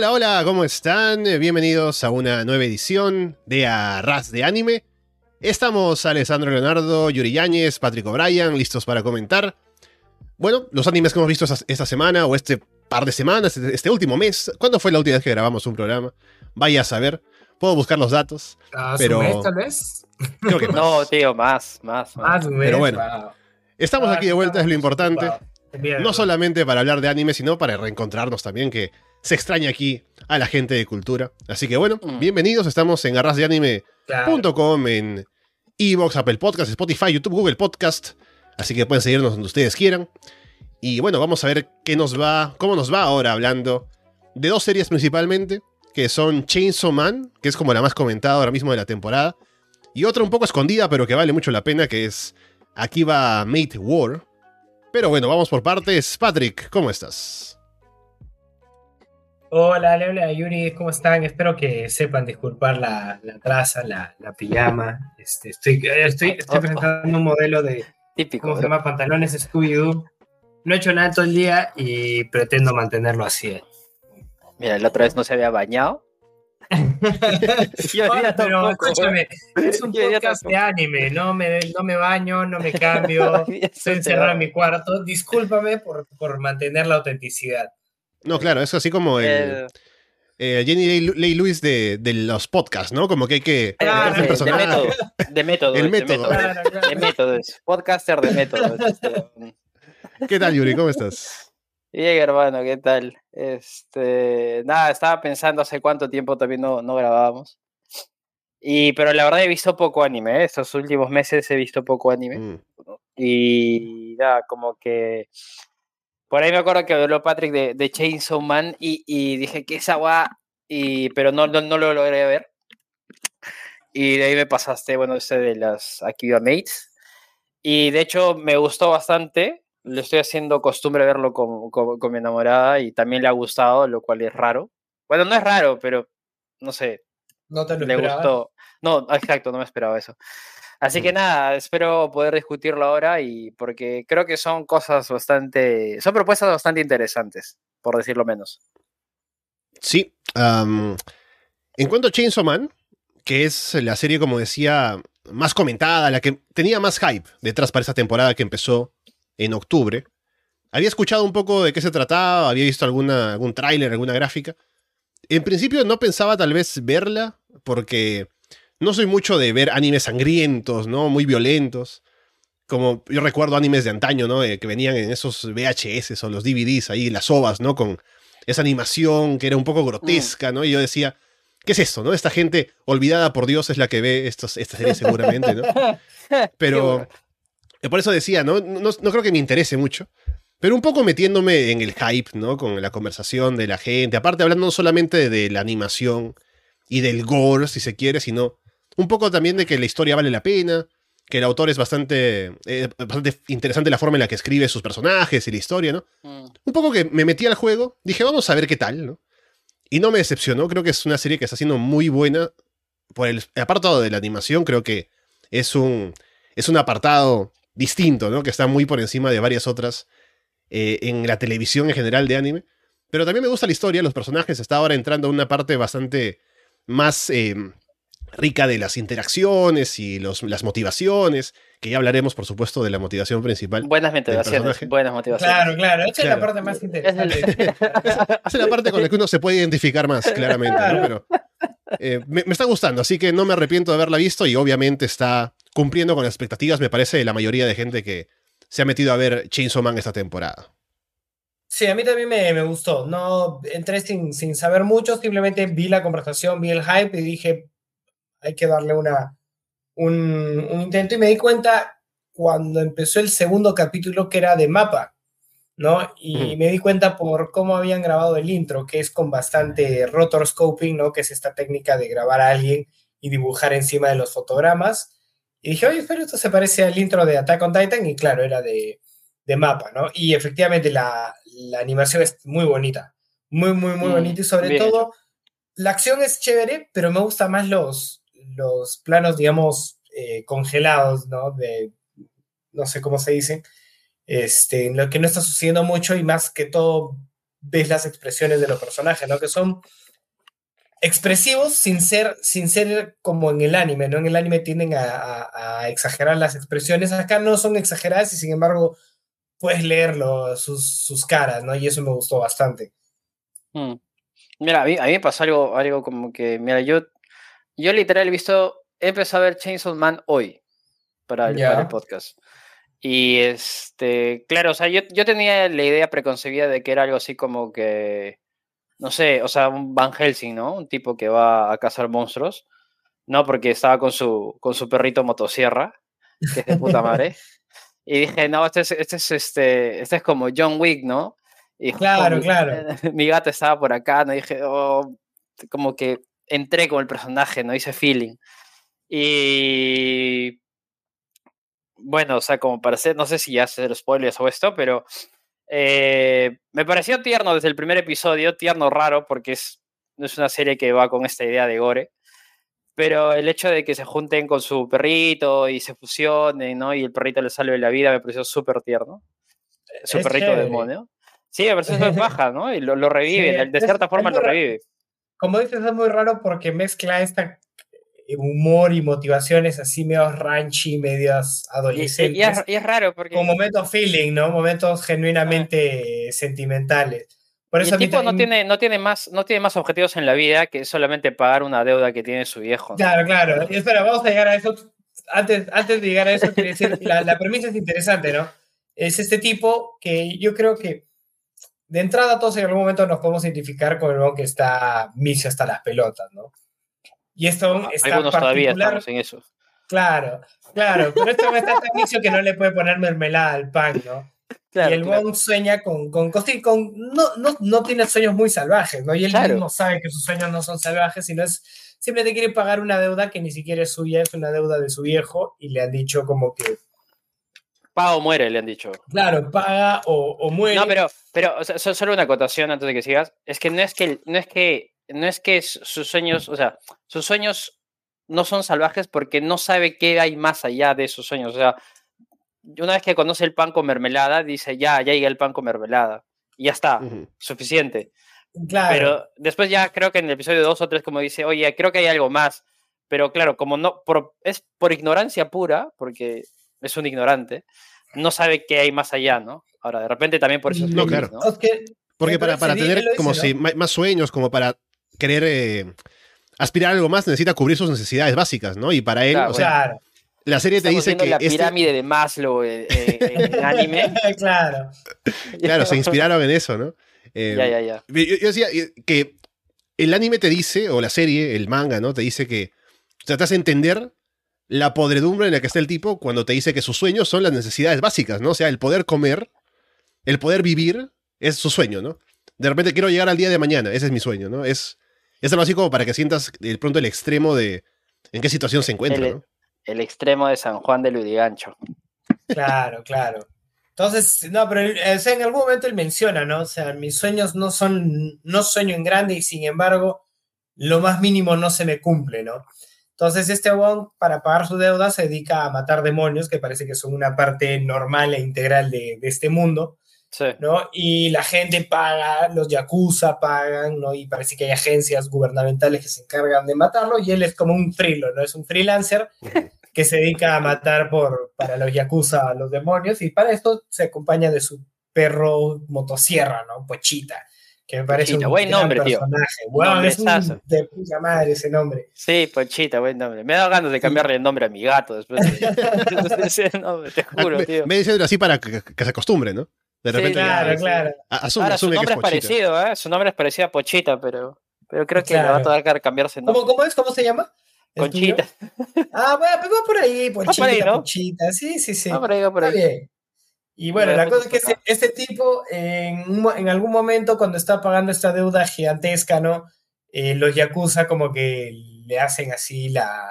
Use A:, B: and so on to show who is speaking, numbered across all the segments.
A: Hola, hola, ¿cómo están? Bienvenidos a una nueva edición de Arras de Anime. Estamos Alessandro Leonardo, Yuri Yáñez, Patrick O'Brien, listos para comentar. Bueno, los animes que hemos visto esta, semana o este par de semanas, este, este último mes. ¿Cuándo fue la última vez que grabamos un programa? Vaya a saber. Puedo buscar los datos.
B: ¿A
A: pero...
B: mes, tal vez?
A: Creo que más.
C: No, tío, más, más.
B: Más un mes,
A: Pero bueno,
B: wow.
A: Estamos
B: Ah,
A: aquí de vuelta, es lo
B: estamos
A: importante. No solamente para hablar de anime, sino para reencontrarnos también, que se extraña aquí a la gente de cultura. Así que bueno,
C: Mm.
A: bienvenidos. Estamos en arrasdeanime.com,
B: Claro.
A: en Evox, Apple Podcast, Spotify, YouTube, Google Podcast. Así que pueden seguirnos donde ustedes quieran. Y bueno, vamos a ver qué nos va, cómo nos va ahora hablando de dos series principalmente, que son Chainsaw Man, que es como la más comentada ahora mismo de la temporada, y otra un poco escondida, pero que vale mucho la pena, que es Akiba Mate War. Pero bueno, vamos por partes. Patrick, ¿cómo estás?
B: Hola, Leola, Yuri, ¿cómo están? Espero que sepan disculpar la, la traza, la, la pijama. Este, estoy, eh, estoy, estoy presentando un modelo de,
C: Típico.
B: ¿cómo se llama? Pantalones Scooby-Doo. No he hecho nada todo el día y pretendo mantenerlo así.
C: Mira, la otra vez no se había bañado. Ya
B: pero
C: tampoco,
B: escúchame, es un podcast de anime, no me, no me baño, no me cambio, estoy encerrado en mi cuarto. Discúlpame por, por mantener la autenticidad.
A: No, claro, es así como el,
C: El-
A: eh, Jenny Lee, Lee Lewis de, de los podcasts, ¿no? Como que hay que
B: Ah,
C: de, de método. De método.
A: El
C: es, de
A: método.
B: Claro, claro.
C: De métodos. Podcaster de métodos. Este,
A: ¿Qué tal, Yuri? ¿Cómo estás?
C: Bien, hermano, ¿qué tal? Este, nada, estaba pensando hace cuánto tiempo también no, no grabábamos. Y, pero la verdad he visto poco anime, ¿eh? estos últimos meses he visto poco anime.
A: Mm.
C: Y nada, como que. Por ahí me acuerdo que habló Patrick de, de Chainsaw Man y, y dije que esa agua, y, pero no, no, no lo logré ver. Y de ahí me pasaste, bueno, ese de las Akiba Mates. Y de hecho me gustó bastante. Le estoy haciendo costumbre verlo con, con, con mi enamorada y también le ha gustado, lo cual es raro. Bueno, no es raro, pero no sé,
B: No te lo
C: le
B: esperaba.
C: gustó. No, exacto, no me esperaba eso. Así que nada, espero poder discutirlo ahora y porque creo que son cosas bastante, son propuestas bastante interesantes, por decirlo menos.
A: Sí. en cuanto a Chainsaw Man, que es la serie, como decía, más comentada, la que tenía más hype detrás para esta temporada que empezó en octubre. Había escuchado un poco de qué se trataba, había visto alguna, algún tráiler, alguna gráfica. En principio no pensaba tal vez verla, porque no soy mucho de ver animes sangrientos, ¿no? Muy violentos. Como yo recuerdo animes de antaño, ¿no? Eh, que venían en esos VHS o los DVDs ahí, las ovas, ¿no? Con esa animación que era un poco grotesca, ¿no? Y yo decía, ¿qué es esto, no? Esta gente olvidada por Dios es la que ve estos, esta serie seguramente, ¿no? Pero eh, por eso decía, ¿no? No, no creo que me interese mucho. Pero un poco metiéndome en el hype, ¿no? Con la conversación de la gente. Aparte, hablando no solamente de la animación y del gore, si se quiere, sino un poco también de que la historia vale la pena, que el autor es bastante, eh, bastante interesante la forma en la que escribe sus personajes y la historia, ¿no?
C: Mm,
A: Un poco que me metí al juego, dije, vamos a ver qué tal, ¿no? Y no me decepcionó, creo que es una serie que está siendo muy buena. Por el apartado de la animación, creo que es un, es un apartado distinto, ¿no? Que está muy por encima de varias otras eh, en la televisión en general de anime. Pero también me gusta la historia, los personajes. Está ahora entrando a una parte bastante más eh, rica de las interacciones y los, las motivaciones, que ya hablaremos, por supuesto, de la motivación principal.
C: Buenas motivaciones, buenas motivaciones.
B: Claro, claro, esa es la parte más
C: Es
B: interesante.
A: Esa es la parte con la que uno se puede identificar más, claramente, ¿no? Pero eh, me, me está gustando, así que no me arrepiento de haberla visto y obviamente está cumpliendo con las expectativas, me parece, de la mayoría de gente que se ha metido a ver Chainsaw Man esta temporada.
B: Sí, a mí también me, me gustó. No entré sin, sin saber mucho, simplemente vi la conversación, vi el hype y dije, hay que darle una, un, un intento. Y me di cuenta cuando empezó el segundo capítulo que era de mapa, ¿no? Y me di cuenta por cómo habían grabado el intro, que es con bastante rotor scoping, ¿no? Que es esta técnica de grabar a alguien y dibujar encima de los fotogramas. Y dije, oye, pero esto se parece al intro de Attack on Titan, y claro, era de, de mapa, ¿no? Y efectivamente la, la animación es muy bonita, muy, muy, muy
C: Mm,
B: bonita, y sobre todo, la acción es chévere, pero me gustan más los, los planos, digamos, eh, congelados, ¿no? De, no sé cómo se dicen, este, en lo que no está sucediendo mucho y más que todo ves las expresiones de los personajes, ¿no? Que son expresivos sin ser, sin ser como en el anime, ¿no? En el anime tienden a, exagerar las expresiones, acá no son exageradas y sin embargo puedes leerlo, sus, sus caras, ¿no? Y eso me gustó bastante.
C: Hmm. Mira, a mí, a mí me pasó algo, algo como que, mira, yo, yo literal he visto, he empezado a ver Chainsaw Man hoy para el, para el podcast. Y este, claro, o sea, yo, yo tenía la idea preconcebida de que era algo así como que no sé, o sea, un Van Helsing, ¿no? Un tipo que va a cazar monstruos, ¿no? Porque estaba con su, con su perrito motosierra, que es de puta madre. y dije, no, este es, este es, este, este es como John Wick, ¿no? Y
B: claro, claro.
C: Mi gato estaba por acá, ¿no? dije, oh, como que entré con el personaje, ¿no? Hice feeling. Y bueno, o sea, como para ser, no sé si ya hacer spoilers o esto, pero eh, me pareció tierno desde el primer episodio, tierno raro, porque es, no es una serie que va con esta idea de gore. Pero el hecho de que se junten con su perrito y se fusionen, ¿no? Y el perrito le salve la vida me pareció súper tierno. Su perrito demonio. Sí, me pareció súper baja, ¿no? Y lo, revive, de cierta forma lo revive.
B: Como dices, es muy raro porque mezcla esta humor y motivaciones así medio ranchy, medios adolescentes.
C: Y, es, raro porque...
B: Con momentos feeling, ¿no? Momentos genuinamente sentimentales.
C: Por eso el tipo no, tiene, no, tiene más, no tiene más objetivos en la vida que solamente pagar una deuda que tiene su viejo.
B: Claro, claro. Y espera, vamos a llegar a eso. Antes, antes de llegar a eso, decir, la, la premisa es interesante, ¿no? Es este tipo que yo creo que de entrada todos en algún momento nos podemos identificar con el que está misio hasta las pelotas, ¿no? Y esto ah, está
C: Algunos todavía estamos en eso.
B: Claro, claro, pero esto está tan inicio que no le puede poner mermelada al pan, ¿no? y el claro. sueña con, con, con no, no, no, tiene sueños muy salvajes, ¿no? Y él mismo sabe que sus sueños no son salvajes, sino es simplemente quiere pagar una deuda que ni siquiera es suya, es una deuda de su viejo y le han dicho como que
C: paga o muere, le han dicho.
B: Claro, paga o, o muere.
C: No, pero, pero solo una acotación antes de que sigas. Es que no es que, no es que no es que sus sueños, o sea, sus sueños no son salvajes porque no sabe qué hay más allá de esos sueños. O sea, una vez que conoce el pan con mermelada, dice, ya, ya llega el pan con mermelada. Y ya está, suficiente. Claro. Pero después ya creo que en el episodio 2 o 3 como dice, oye, creo que hay algo más. Pero claro, como no, es por ignorancia pura, porque es un ignorante, no sabe qué hay más allá, ¿no? Ahora, de repente también por eso es
A: no, claro. porque para, para tener como si más sueños, como para querer eh, aspirar a algo más, necesita cubrir sus necesidades básicas, ¿no? Y para él, o sea, la serie te dice que.
C: La este pirámide de Maslow eh, eh, en, el anime.
B: claro.
A: Claro, se inspiraron en eso, ¿no?
C: ya, ya, ya.
A: Yo, decía que el anime te dice, o la serie, el manga, ¿no? Te dice que. tratas de entender la podredumbre en la que está el tipo cuando te dice que sus sueños son las necesidades básicas, ¿no? O sea, el poder comer, el poder vivir, es su sueño, ¿no? De repente quiero llegar al día de mañana, ese es mi sueño, ¿no? Es es algo así como para que sientas de pronto el extremo de en qué situación se encuentra,
C: el,
A: ¿no?
C: El extremo de San Juan de Ludigancho.
B: Claro, claro. Entonces, no, pero en algún momento él menciona, ¿no? O sea, mis sueños no son, no sueño en grande y sin embargo, lo más mínimo no se me cumple, ¿no? Entonces, este Wong, para pagar su deuda, se dedica a matar demonios, que parece que son una parte normal e integral de, de este mundo. ¿no? Y la gente paga, los yakuza pagan, ¿no? Y parece que hay agencias gubernamentales que se encargan de matarlo y él es como un frilo, ¿no? Es un freelancer que se dedica a matar por, para los yakuza a los demonios y para esto se acompaña de su perro motosierra, ¿no? Pochita. Que me parece un
C: buen nombre,
B: personaje.
C: Tío.
B: Bueno, es un de puta madre ese nombre.
C: Sí, Pochita, buen nombre. Me da ganas de cambiarle el nombre a mi gato después de ese nombre, te juro,
A: me,
C: tío.
A: Me diciendo así para que, que se acostumbre, ¿no? De repente,
B: claro, claro.
C: Ahora, su nombre es, parecido, ¿eh? Su nombre es parecido a Pochita, pero, pero creo que le va a tocar cambiarse
B: nombre. ¿Cómo, ¿Cómo, es? ¿Cómo se llama?
C: Conchita.
B: Ah, bueno, pues va por ahí, Pochita, por ahí, ¿no? Pochita. Sí, sí, sí.
C: Va por ahí, va por ahí. Está bien.
B: Y bueno, la cosa es que este, este tipo, en, en, algún momento, cuando está pagando esta deuda gigantesca, ¿no? Eh, los Yakuza como que le hacen así la,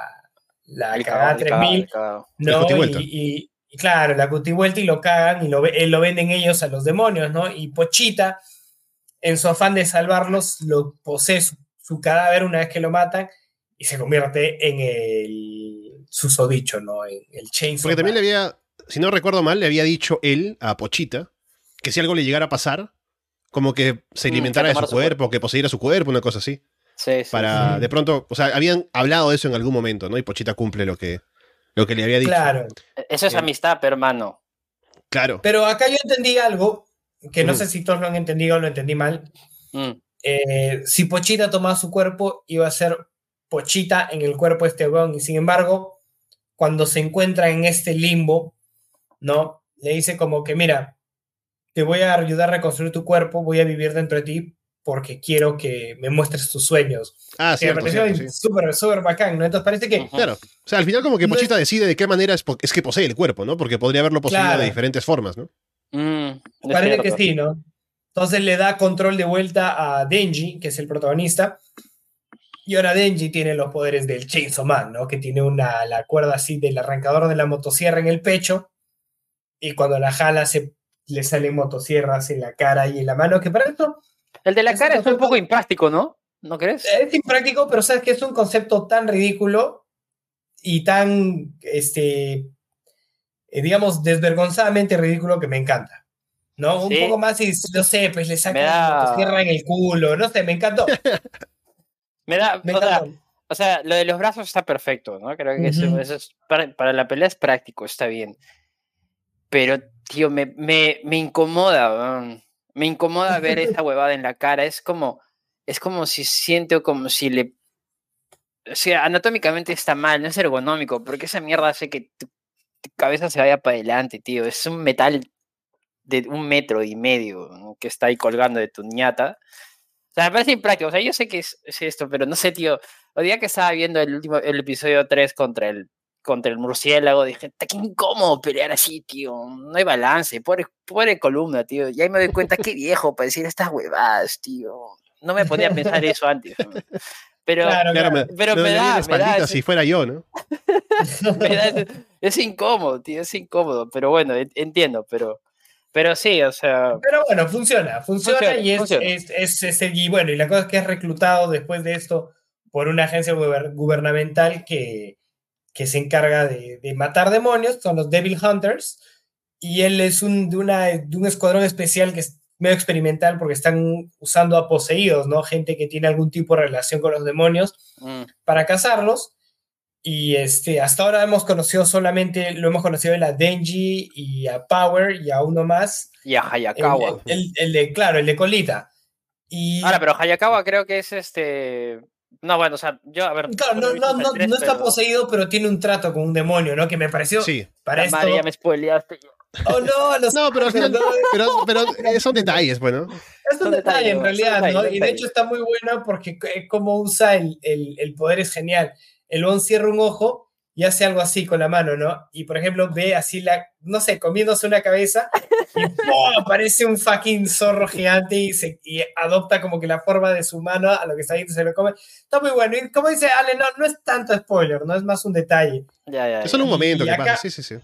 B: la cagada 3000, ¿no? y, y claro, la vuelta y lo cagan y lo, eh, lo venden ellos a los demonios, ¿no? Y Pochita, en su afán de salvarlos, lo posee su, cadáver una vez que lo matan y se convierte en el susodicho, ¿no? En el Chainsaw
A: Porque también le había, si no recuerdo mal, le había dicho él a Pochita que si algo le llegara a pasar, Como que se
C: Mm,
A: alimentara
C: que
A: de su cuerpo, que poseyera su cuerpo, una cosa así.
C: Sí, sí.
A: Para,
B: sí.
A: de pronto, o sea, habían hablado de eso en algún momento, ¿no? Y Pochita cumple lo que, lo que le había dicho.
B: Claro.
C: Eso es
A: Bien.
C: amistad, pero hermano.
A: Claro.
B: Pero acá yo entendí algo, que no
A: Ujú.
B: sé si todos lo han entendido o lo entendí mal.
C: Mm.
B: Eh, si Pochita tomaba su cuerpo, iba a ser Pochita en el cuerpo de este weón. Y sin embargo, cuando se encuentra en este limbo, ¿no? Le dice como que, mira, te voy a ayudar a reconstruir tu cuerpo, voy a vivir dentro de ti porque quiero que me muestres tus sueños.
A: Ah,
B: que me pareció
A: sí.
B: súper, súper bacán, ¿no? Entonces parece que.
A: Claro. O sea, al final como que
B: No
A: Pochita decide de qué manera es, es que posee el cuerpo, ¿no? Porque podría haberlo poseído
B: Claro.
A: de diferentes formas, ¿no?
C: Mm,
B: Parece que sí, ¿no? Entonces le da control de vuelta a Denji, que es el protagonista. Y ahora Denji tiene los poderes del Chainsaw Man, ¿no? Que tiene una, la cuerda así del arrancador de la motosierra en el pecho. Y cuando la jala se, le salen motosierras en la cara y en la mano. Que para esto
C: El de la cara es un poco impráctico, ¿no? ¿No crees?
B: es impráctico, pero sabes que es un concepto tan ridículo y tan, este, eh, digamos, desvergonzadamente ridículo que me encanta. ¿No? Un poco más y, no sé, pues le sacan
C: da-
B: en el culo, no sé, me encantó.
C: Me da,
B: Me
C: o,
B: encantó.
C: o sea, lo de los brazos está perfecto, ¿no? Creo que eso,
B: Ujú.
C: eso es para, para la pelea es práctico, está bien. Pero, tío, me, me, me incomoda, me incomoda ver esa huevada en la cara. Es como, es como si siento como si le... O sea, anatómicamente está mal, no es ergonómico, porque esa mierda hace que tu, tu cabeza se vaya para adelante, tío. Es un metal de un metro y medio ¿no? que está ahí colgando de tu ñata. O sea, me parece impráctico. O sea, yo sé que es, es esto, pero no sé, tío. El día que estaba viendo el último, el episodio 3 contra el, contra el murciélago, dije, "Ta, qué incómodo pelear así, tío. No hay balance, pobre, pobre columna, tío. Y ahí me doy cuenta qué viejo para decir estas huevadas, tío. No me ponía a pensar eso antes. Pero
B: Claro,
A: Claro, me,
C: pero
A: me
C: me da- me da
A: espaldita
C: ese-
A: si fuera yo, ¿no?
C: me da ese- es incómodo, tío, es incómodo. Pero bueno, en- entiendo, pero, pero sí, o sea,
B: Pero bueno, funciona, funciona,
C: Funciona,
B: y es,
C: funciona.
B: es, es, es- y bueno, y la cosa es que es reclutado después de esto por una agencia guber- gubernamental que, que se encarga de, de matar demonios, son los Devil Hunters, y él es un, de, una, de un escuadrón especial que es medio experimental porque están usando a poseídos, ¿no? Gente que tiene algún tipo de relación con los demonios
C: mm,
B: para cazarlos. Y este, hasta ahora hemos conocido solamente, lo hemos conocido a Denji y a Power y a uno más.
C: y a
B: El,
C: Hayakawa.
B: el- el de, claro, el de colita. Y
C: Ahora, pero Hayakawa creo que es este. No, bueno, o sea, yo, a ver.
B: claro, no, no, no,
C: tres,
B: no está
C: pero-
B: poseído, pero tiene un trato con un demonio, ¿no? Que me pareció
A: Sí.
B: para esto.
C: madre, ya me spoileaste.
B: Oh, no, los-
A: No, pero al final,
B: no,
A: pero, pero eh, son detalles, bueno.
B: Es un
C: Son
B: detalle
C: detalles,
B: en realidad,
C: detalles,
B: ¿no?
C: son
B: Y de
C: detalles.
B: hecho está muy bueno porque c- cómo usa el, el, el poder es genial. El on cierra un ojo y hace algo así con la mano, ¿no? Y por ejemplo ve así la, no sé, comiéndose una cabeza y ¡pum! aparece un fucking zorro gigante y, se, y adopta como que la forma de su mano a lo que está ahí y se lo come. Está muy bueno. Y como dice Ale, no, no es tanto spoiler, no es más un detalle.
C: Ya, ya.
A: Es solo un
B: Y
A: momento que
B: acá-
A: pasa. Sí, sí, sí.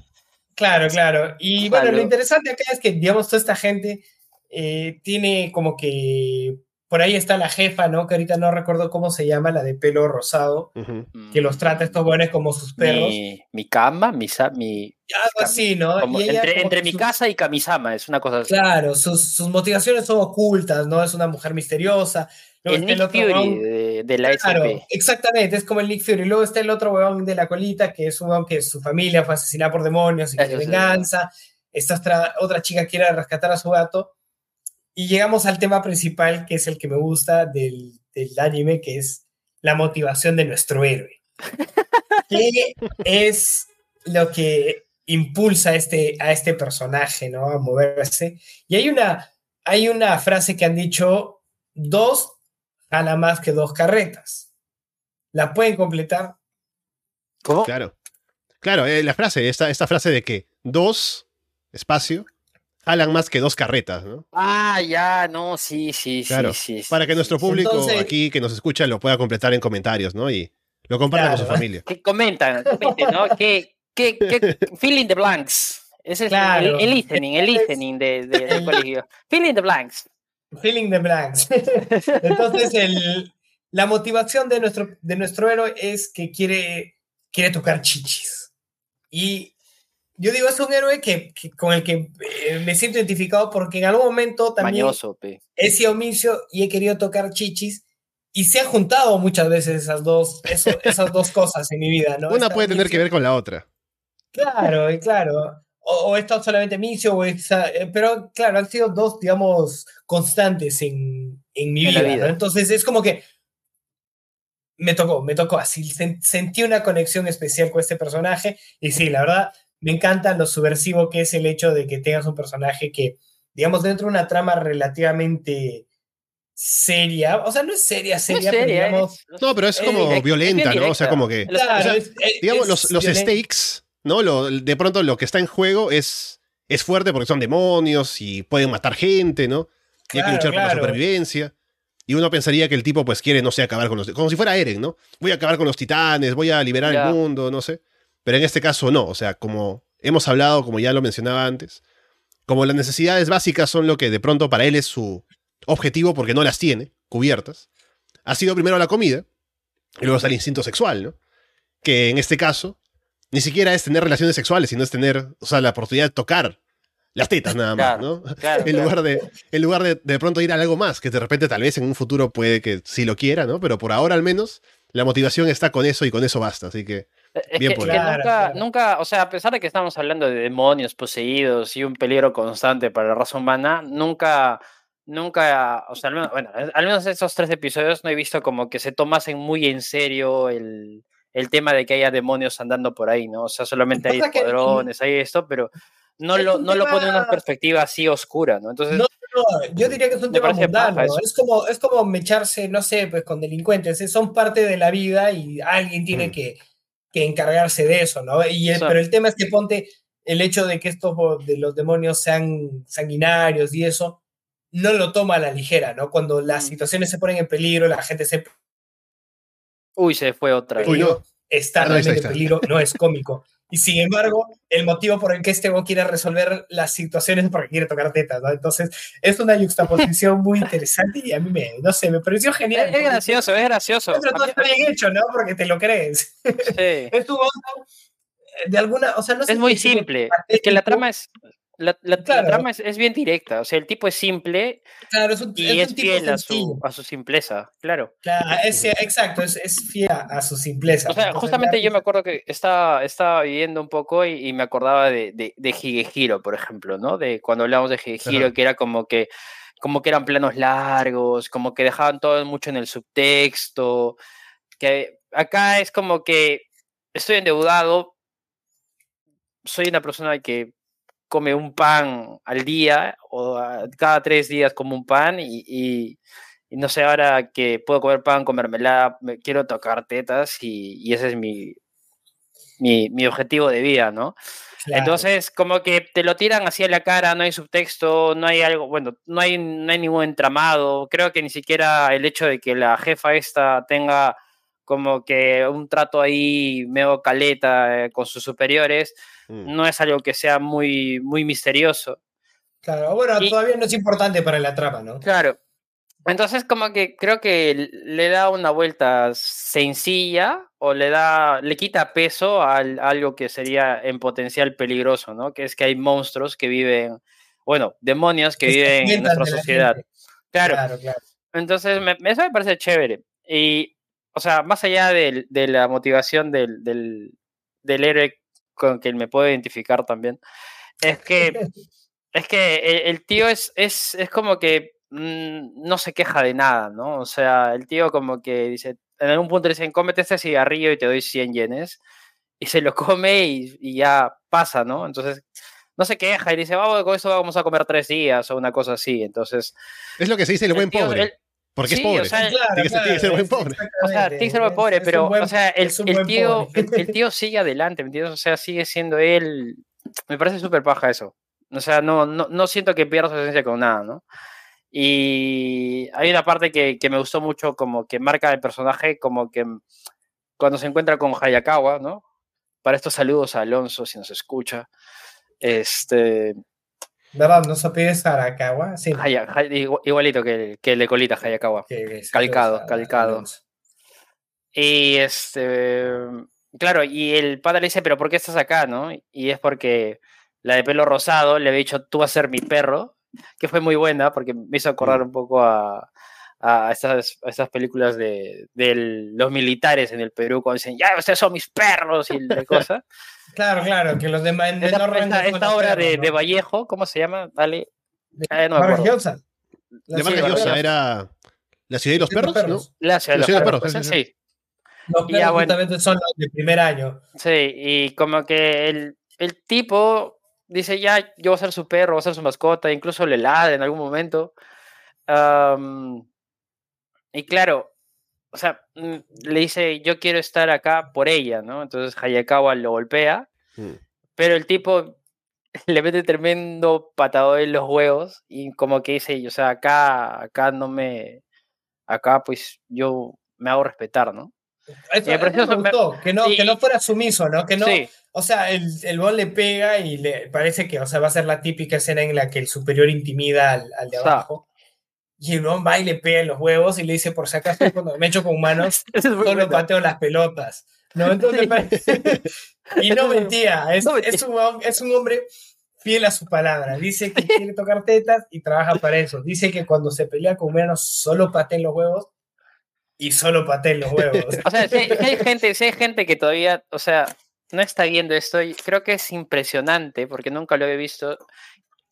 B: Claro, claro. Y bueno,
C: Salud.
B: lo interesante acá es que, digamos, toda esta gente eh, tiene como que. Por ahí está la jefa, ¿no? Que ahorita no recuerdo cómo se llama, la de pelo rosado,
A: Ujú.
B: que los trata a estos buenos como sus perros.
C: Mi, mi cama, mi, mi
B: Algo así, ¿no?
C: como
B: ella
C: entre,
B: como
C: entre
B: que
C: mi
B: sus-
C: casa y Kamisama, es una cosa así.
B: Claro, sus, sus motivaciones son ocultas, ¿no? Es una mujer misteriosa. Luego
C: el Nick
B: otro
C: Fury
B: huevón-
C: de, de la
B: Claro,
C: SP.
B: exactamente, es como el Nick Fury. Luego está el otro huevón de la colita, que es un huevón que su familia fue asesinada por demonios y
C: sí.
B: venganza. Esta otra, otra chica quiere rescatar a su gato. Y llegamos al tema principal, que es el que me gusta del, del anime, que es la motivación de nuestro héroe. ¿Qué es lo que impulsa a este, a este personaje, ¿no? A moverse. Y hay una, hay una frase que han dicho, dos jala más que dos carretas. ¿La pueden completar?
C: ¿Cómo?
A: Claro. Claro, eh, la frase, esta, esta frase de que dos, espacio, jalan más que dos carretas, ¿no?
C: Ah, ya, no, sí, sí,
A: Claro,
C: sí, sí.
A: Para que
C: sí,
A: nuestro público
B: Entonces-
A: aquí que nos escucha lo pueda completar en comentarios, ¿no? Y lo comparta con su
B: Claro.
A: familia.
C: Que comentan, comenten, ¿no? ¿Qué, qué, qué, fill in the blanks. Ese es
B: Claro.
C: el, el listening, el listening de, de- del colegio. Fill in the blanks.
B: Feeling the blanks. Entonces, el, la motivación de nuestro, de nuestro héroe es que quiere, quiere tocar chichis. Y yo digo, es un héroe que, que- con el que eh, me siento identificado porque en algún momento también
C: Mañoso, pe.
B: he sido omiso y he querido tocar chichis y se han juntado muchas veces esas dos, eso- esas dos cosas en mi vida, ¿no?
A: Una
B: Esta
A: puede tener que ver con la otra.
B: Claro, claro. O, o he estado solamente misio, o esa- eh, pero claro, han sido dos, digamos, constantes en, en mi
C: En la
B: vida, ¿no?
C: vida.
B: Entonces es como que me tocó, me tocó así. sen- sentí una conexión especial con este personaje y sí, la verdad, me encanta lo subversivo que es el hecho de que tengas un personaje que, digamos, dentro de una trama relativamente seria, o sea, no es seria,
C: No es
B: seria, pero digamos,
C: es-
A: No, pero es
B: Eh,
A: como
C: es
A: violenta, ¿no? O sea, como que.
C: Los-
B: claro,
A: o sea,
B: es- es-
A: digamos, los, los stakes, ¿no? Lo, de pronto lo que está en juego es, es fuerte porque son demonios y pueden matar gente, ¿no? Y hay que
B: Claro,
A: luchar por la supervivencia. Y uno pensaría que el tipo, pues, quiere, no sé, acabar con los. Como si fuera Eren, ¿no? Voy a acabar con los titanes, voy a liberar
C: Ya.
A: el mundo, no sé. Pero en este caso no. O sea, como hemos hablado, como ya lo mencionaba antes, como las necesidades básicas son lo que de pronto para él es su objetivo porque no las tiene cubiertas, ha sido primero la comida y luego está el instinto sexual, ¿no? Que en este caso ni siquiera es tener relaciones sexuales, sino es tener, o sea, la oportunidad de tocar las tetas nada más,
C: Claro,
A: ¿no?
C: claro,
A: En
C: claro.
A: lugar, de, en lugar de de pronto ir a algo más, que de repente tal vez en un futuro puede que sí lo quiera, ¿no? Pero por ahora al menos la motivación está con eso y con eso basta, así que...
C: Es
A: Bien
C: que, es que
B: él.
C: nunca,
B: Claro, claro.
C: nunca, o sea, a pesar de que estamos hablando de demonios poseídos y un peligro constante para la raza humana, nunca, nunca, o sea, al menos, bueno, al menos estos tres episodios no he visto como que se tomasen muy en serio el, el tema de que haya demonios andando por ahí, ¿no? O sea, solamente hay escuadrones, hay esto, pero no
B: Es
C: lo, no lo pone en una
B: tema-
C: perspectiva así oscura, ¿no? Entonces,
B: No, no, yo diría que es un
C: Me
B: tema mundano. Es como, es como mecharse, no sé, pues con delincuentes. eh, Son parte de la vida y alguien tiene
A: Mm.
B: que, que encargarse de eso, ¿no? Y el- pero el tema es que ponte el hecho de que estos de los demonios sean sanguinarios y eso, no lo toma a la ligera, ¿no? Cuando las
C: Mm.
B: situaciones se ponen en peligro, la gente se
C: uy, se fue otra vez.
A: Uy, no.
B: está
A: Ah, no, está,
B: realmente en peligro, no es cómico. Y sin embargo, el motivo por el que este quiere resolver las situaciones es porque quiere tocar tetas, ¿no? Entonces, es una juxtaposición muy interesante y a mí me, no sé, me pareció genial.
C: Es, es gracioso, es gracioso.
B: Pero todo está bien hecho, ¿no? Porque te lo crees.
C: sí.
B: Es tu onda, eh, de alguna, o sea, no sé
C: es muy simple. Es que la trama es. La, la- trama es, es bien directa. O sea, el tipo es simple
B: Claro, es un,
C: y
B: es
C: fiel a su, a su simpleza. Claro.
B: Claro, es- exacto, es, fiel a, su simpleza.
C: O sea,
B: Entonces,
C: justamente yo me acuerdo que estaba, estaba viviendo un poco y, y me acordaba de, de, de Higehiro, por ejemplo, ¿no? De cuando hablamos de Higehiro,
A: Ajá.
C: que era como que, como que eran planos largos, como que dejaban todo mucho en el subtexto. Que acá es como que estoy endeudado, soy una persona que come un pan al día o a- cada tres días como un pan y, y- y no sé, ahora que puedo comer pan con mermelada, me quiero tocar tetas y, y ese es mi, mi, mi objetivo de vida, ¿no?
B: claro.
C: Entonces, como que te lo tiran así a la cara, no hay subtexto, no hay algo, bueno, no hay, no hay ningún entramado. Creo que ni siquiera el hecho de que la jefa esta tenga como que un trato ahí medio caleta eh, con sus superiores,
A: Mm.
C: no es algo que sea muy, muy misterioso.
B: Claro, bueno,
C: y-
B: todavía no es importante para la trama, ¿no?
C: Claro. Entonces, como que creo que le da una vuelta sencilla o le da, le quita peso al- a algo que sería en potencial peligroso, ¿no? Que es que hay monstruos que viven, bueno, demonios que viven en nuestra
B: de
C: sociedad. Claro.
B: Claro, claro.
C: Entonces, me, eso me parece chévere. Y, o sea, más allá del- de la motivación del, del, del héroe con que me puedo identificar también, es que, es que el, el tío es, es, es como que mm, no se queja de nada, ¿no? O sea, el tío como que dice, en algún punto le dicen, cómete este cigarrillo y te doy 100 yenes, y se lo come y, y ya pasa, ¿no? Entonces, no se queja y dice, vamos, con esto vamos a comer tres días o una cosa así. Entonces,
A: Es lo que se dice el buen
C: tío-
A: pobre.
C: el-
A: porque
C: sí,
A: es pobre.
C: o sea,
B: Claro,
A: Tiene que ser- tiene que ser
B: claro,
A: buen
B: es-
A: pobre.
C: O sea, tiene que ser buen
B: es-
C: pobre, pero,
B: buen-
C: o sea, el, el tío, el, el tío sigue adelante, ¿me entiendes? O sea, sigue siendo él. Me parece súper paja eso. O sea, no, no, no siento que pierda su esencia con nada, ¿no? Y hay una parte que, que me gustó mucho, como que marca el personaje, como que cuando se encuentra con Hayakawa, ¿no? Para estos saludos a Alonso, si nos escucha. Este,
B: ¿Verdad? ¿No se pide Sarakawa? Sí.
C: Haya- Hay- igu- igualito que, que el de Colita Hayakawa. calcado,
B: a-
C: calcado. Y este. claro, y el padre le dice, pero ¿por qué estás acá, no? Y es porque la de pelo rosado le había dicho, tú vas a ser mi perro, que fue muy buena porque me hizo acordar un poco a, a estas, a estas películas de, de los militares en el Perú cuando dicen, ya, ustedes son mis perros y de cosas.
B: Claro, claro, que los demás...
C: Esta, esta, esta obra de, de, Vallejo, ¿cómo se llama? Dale.
B: Ah, no Llosa.
A: De Llosa era La ciudad de los perros, ¿no?
C: La ciudad de los, perros, sí. sí.
B: Los perros justamente son los de primer año.
C: Sí, y como que el, el tipo dice, ya, yo voy a ser su perro, voy a ser su mascota, incluso le ladra en algún momento. Um, y claro, o sea, mm, le dice, yo quiero estar acá por ella, ¿no? Entonces Hayakawa lo golpea, mm. pero el tipo le mete tremendo patado en los huevos y como que dice, o sea, acá, acá no me, acá pues yo me hago respetar, ¿no?
B: Eso, me, gustó, que no, que no fuera sumiso, ¿no? Que no, o sea, el, el bol le pega y le parece que, o sea, va a ser la típica escena en la que el superior intimida al, al de abajo. Y el va y le pega en los huevos y le dice, por si acaso, cuando me echo con humanos, solo pateo las pelotas. ¿No? Entonces, y no mentía, es, es, un, es un hombre fiel a su palabra. Dice que quiere tocar tetas y trabaja para eso. Dice que cuando se pelea con humanos solo patea en los huevos y solo patea en los huevos.
C: O sea, si hay, gente, si hay gente que todavía, o sea, no está viendo esto, y creo que es impresionante, porque nunca lo he visto,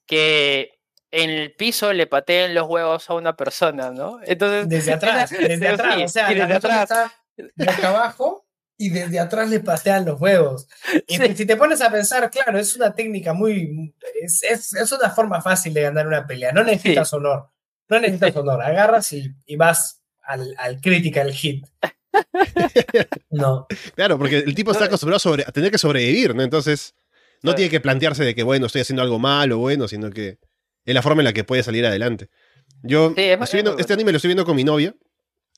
C: que en el piso le pateen los huevos a una persona, ¿no?
B: Entonces, desde atrás, desde atrás, o sea, desde atrás. Está abajo y desde atrás le patean los huevos. Y si te pones a pensar, claro, es una técnica muy, es, es, es una forma fácil de ganar una pelea, no necesitas honor, no necesitas honor, agarras y, y vas al, al critical hit. no.
A: Claro, porque el tipo está acostumbrado a, sobre, a tener que sobrevivir, ¿no? Entonces, no tiene que plantearse de que, bueno, estoy haciendo algo malo o bueno, sino que es la forma en la que puede salir adelante. Yo este anime lo estoy viendo con mi novia,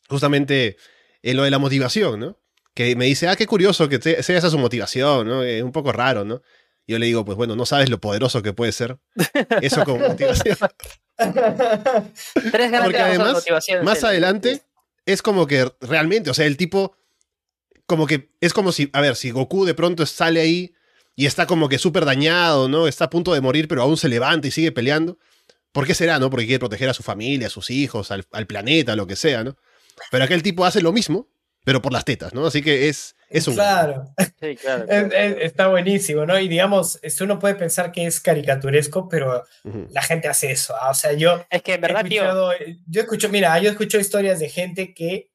A: justamente en lo de la motivación, ¿no? Que me dice, ah, qué curioso que sea esa su motivación, ¿no? Es un poco raro, ¿no? Yo le digo, pues bueno, no sabes lo poderoso que puede ser eso como motivación. Porque además, más adelante, es como que realmente, o sea, el tipo, como que es como si, a ver, si Goku de pronto sale ahí y está como que súper dañado, ¿no? Está a punto de morir, pero aún se levanta y sigue peleando. ¿Por qué será, no? Porque quiere proteger a su familia, a sus hijos, al, planeta, lo que sea, ¿no? Pero aquel tipo hace lo mismo, pero por las tetas, ¿no? Así que es, es un...
B: Claro. Sí, claro, está buenísimo, ¿no? Y digamos, uno puede pensar que es caricaturesco, pero la gente hace eso. ¿ah? O sea, yo...
C: Es que en verdad,
B: tío... Yo escucho, mira, yo escucho historias de gente que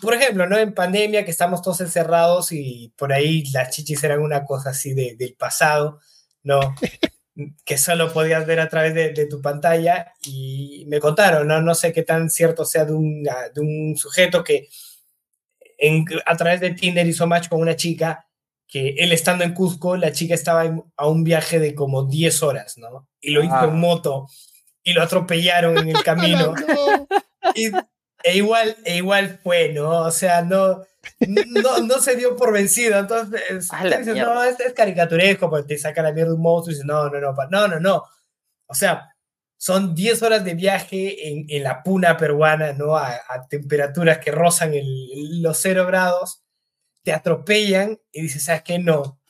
B: por ejemplo, ¿no? En pandemia, que estamos todos encerrados y por ahí las chichis eran una cosa así de, del pasado, ¿no? que solo podías ver a través de, tu pantalla y me contaron, ¿no? No sé qué tan cierto sea de un, de un sujeto que en, a través de Tinder hizo match con una chica que él estando en Cusco, la chica estaba a un viaje de como 10 horas, ¿no? Y lo hizo en ah. moto y lo atropellaron en el camino. y e igual, e igual fue, ¿no? O sea, no, no, no se dio por vencido. Entonces, dices, no, es, es, caricaturesco, porque te saca la mierda un monstruo y dices, no, no, no, no, no, no. O sea, son 10 horas de viaje en, en la puna peruana, ¿no? A, a temperaturas que rozan el, los cero grados, te atropellan y dices, ¿sabes qué? No.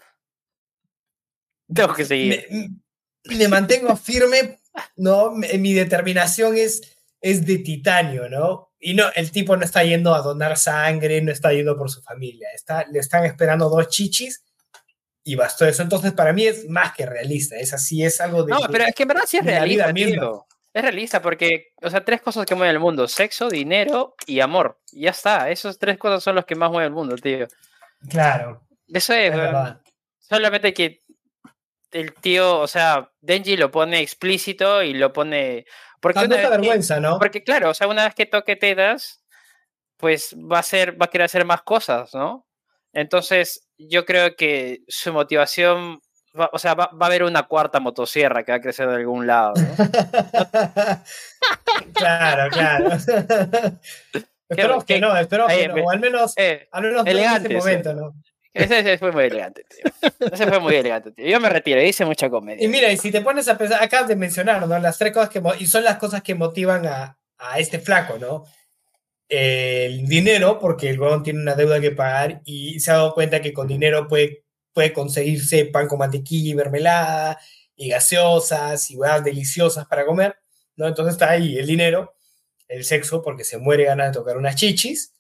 C: Tengo que seguir.
B: Me, me mantengo firme, ¿no? Mi determinación es, es de titanio, ¿no? Y no, el tipo no está yendo a donar sangre, no está yendo por su familia, está, le están esperando dos chichis y bastó eso. Entonces, para mí es más que realista, es así, es algo de...
C: No, pero es que en verdad sí es realista, Es realista porque, o sea, tres cosas que mueven el mundo, sexo, dinero y amor. Y ya está, esas tres cosas son los que más mueven el mundo, tío.
B: Claro.
C: Eso es, solamente que el tío, o sea, Denji lo pone explícito y lo pone
B: porque una vergüenza, ¿no?
C: Porque claro, o sea, una vez que toque Tedas, pues va a ser, va a querer hacer más cosas, ¿no? Entonces, yo creo que su motivación, o sea, va, a haber una cuarta motosierra que va a crecer de algún lado. ¿no?
B: claro, claro. espero que, no, espero que no, o al menos, eh, al menos en ese momento, ¿no?
C: Ese, fue muy elegante, tío. Ese fue muy elegante, tío. Yo me retiro, hice mucha comedia.
B: Y mira, y si te pones a pensar, acabas de mencionar, ¿no? Las tres cosas que, y son las cosas que motivan a, a este flaco, ¿no? el dinero, porque el huevón tiene una deuda que pagar y se ha dado cuenta que con dinero puede, puede conseguirse pan con mantequilla y mermelada y gaseosas y huevas deliciosas para comer, ¿no? Entonces está ahí el dinero, el sexo, porque se muere ganas de tocar unas chichis,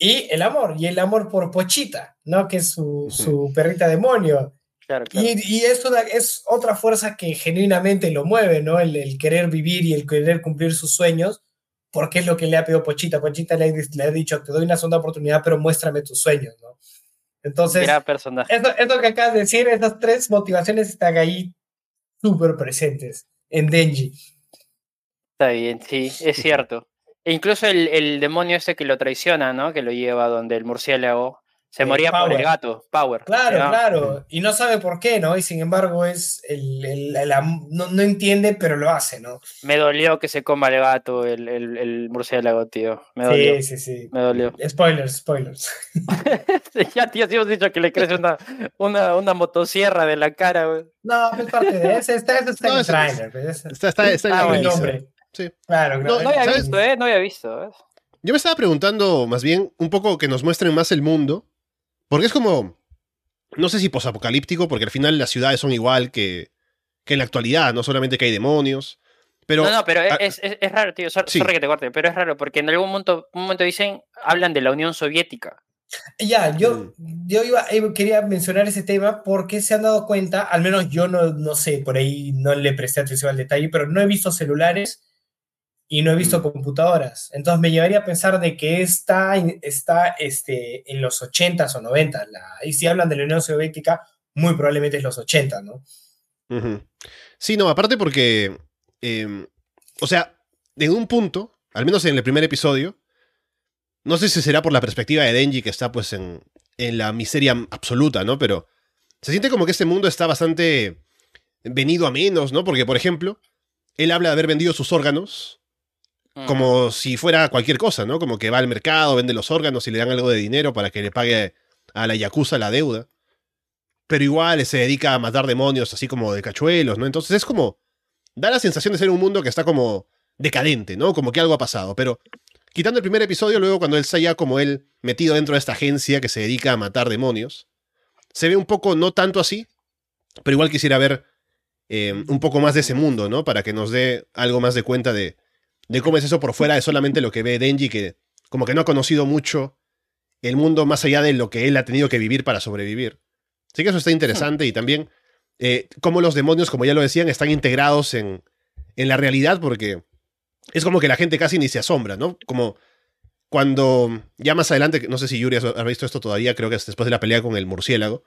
B: y el amor, y el amor por Pochita, ¿no? Que es su, su perrita demonio.
C: Claro, claro.
B: Y, y es, una- es otra fuerza que genuinamente lo mueve, ¿no? El, el querer vivir y el querer cumplir sus sueños, porque es lo que le ha pedido Pochita. Pochita le, ha- le ha dicho, te doy una segunda oportunidad, pero muéstrame tus sueños, ¿no? Entonces,
C: personaje.
B: eso, eso que acabas de decir, esas tres motivaciones están ahí súper presentes en Denji.
C: Está bien, sí, es cierto. E incluso el, el demonio ese que lo traiciona, ¿no? Que lo lleva donde el murciélago se
B: Eh,
C: moría por el
B: Power.
C: gato, Power.
B: Claro,
C: ¿no?
B: claro. Y no sabe por qué, ¿no? Y sin embargo, es el, el- el am- no, no entiende, pero lo hace, ¿no?
C: Me dolió que se coma el gato, el, el, el murciélago, tío. Me dolió.
B: Sí, sí, sí.
C: Me dolió.
B: Spoilers, spoilers.
C: ya, tío, sí hemos dicho que le crece una, una, una motosierra de la cara, güey.
B: No, es parte de ese, está, ese está
A: No,
B: en el trailer. pues, ese-
A: Está, está, está en
C: Ah,
A: la
B: el nombre.
A: Sí.
B: Claro, claro.
C: No había
A: ¿sabes?
C: visto, ¿eh? No había visto. ¿eh?
A: Yo me estaba preguntando, más bien, un poco que nos muestren más el mundo. Porque es como. No sé si posapocalíptico, porque al final las ciudades son igual que, que en la actualidad, no solamente que hay demonios. Pero.
C: no, no, pero
A: ah,
C: es, es, es raro, tío. Sor-
A: Sí.
C: Sorry que te corte, pero es raro porque en algún momento, un momento dicen, hablan de la Unión Soviética.
B: Ya, yo, yo iba, quería mencionar ese tema porque se han dado cuenta, al menos yo no, no sé, por ahí no le presté atención al detalle, pero no he visto celulares y no he visto
A: Mm.
B: computadoras. Entonces me llevaría a pensar de que está, está este, en los 80s o 90s. La, y si hablan de la Unión Soviética, muy probablemente es los 80, ¿no?
A: Sí, no, aparte porque. eh, o sea, en un punto, al menos en el primer episodio, no sé si será por la perspectiva de Denji, que está pues en, en la miseria absoluta, ¿no? Pero se siente como que este mundo está bastante venido a menos, ¿no? Porque, por ejemplo, él habla de haber vendido sus órganos. Como si fuera cualquier cosa, ¿no? Como que va al mercado, vende los órganos y le dan algo de dinero para que le pague a la Yakuza la deuda. Pero igual se dedica a matar demonios así como de cachuelos, ¿no? Entonces es como... Da la sensación de ser un mundo que está como decadente, ¿no? Como que algo ha pasado. Pero quitando el primer episodio, luego cuando él está ya como él metido dentro de esta agencia que se dedica a matar demonios, se ve un poco no tanto así, pero igual quisiera ver eh, un poco más de ese mundo, ¿no? Para que nos dé algo más de cuenta de, de cómo es eso por fuera de solamente lo que ve Denji, que como que no ha conocido mucho el mundo más allá de lo que él ha tenido que vivir para sobrevivir. Así que eso está interesante y también eh, cómo los demonios, como ya lo decían, están integrados en, en la realidad porque es como que la gente casi ni se asombra, ¿no? Como cuando ya más adelante, no sé si Yuri ha visto esto todavía, creo que es después de la pelea con el murciélago,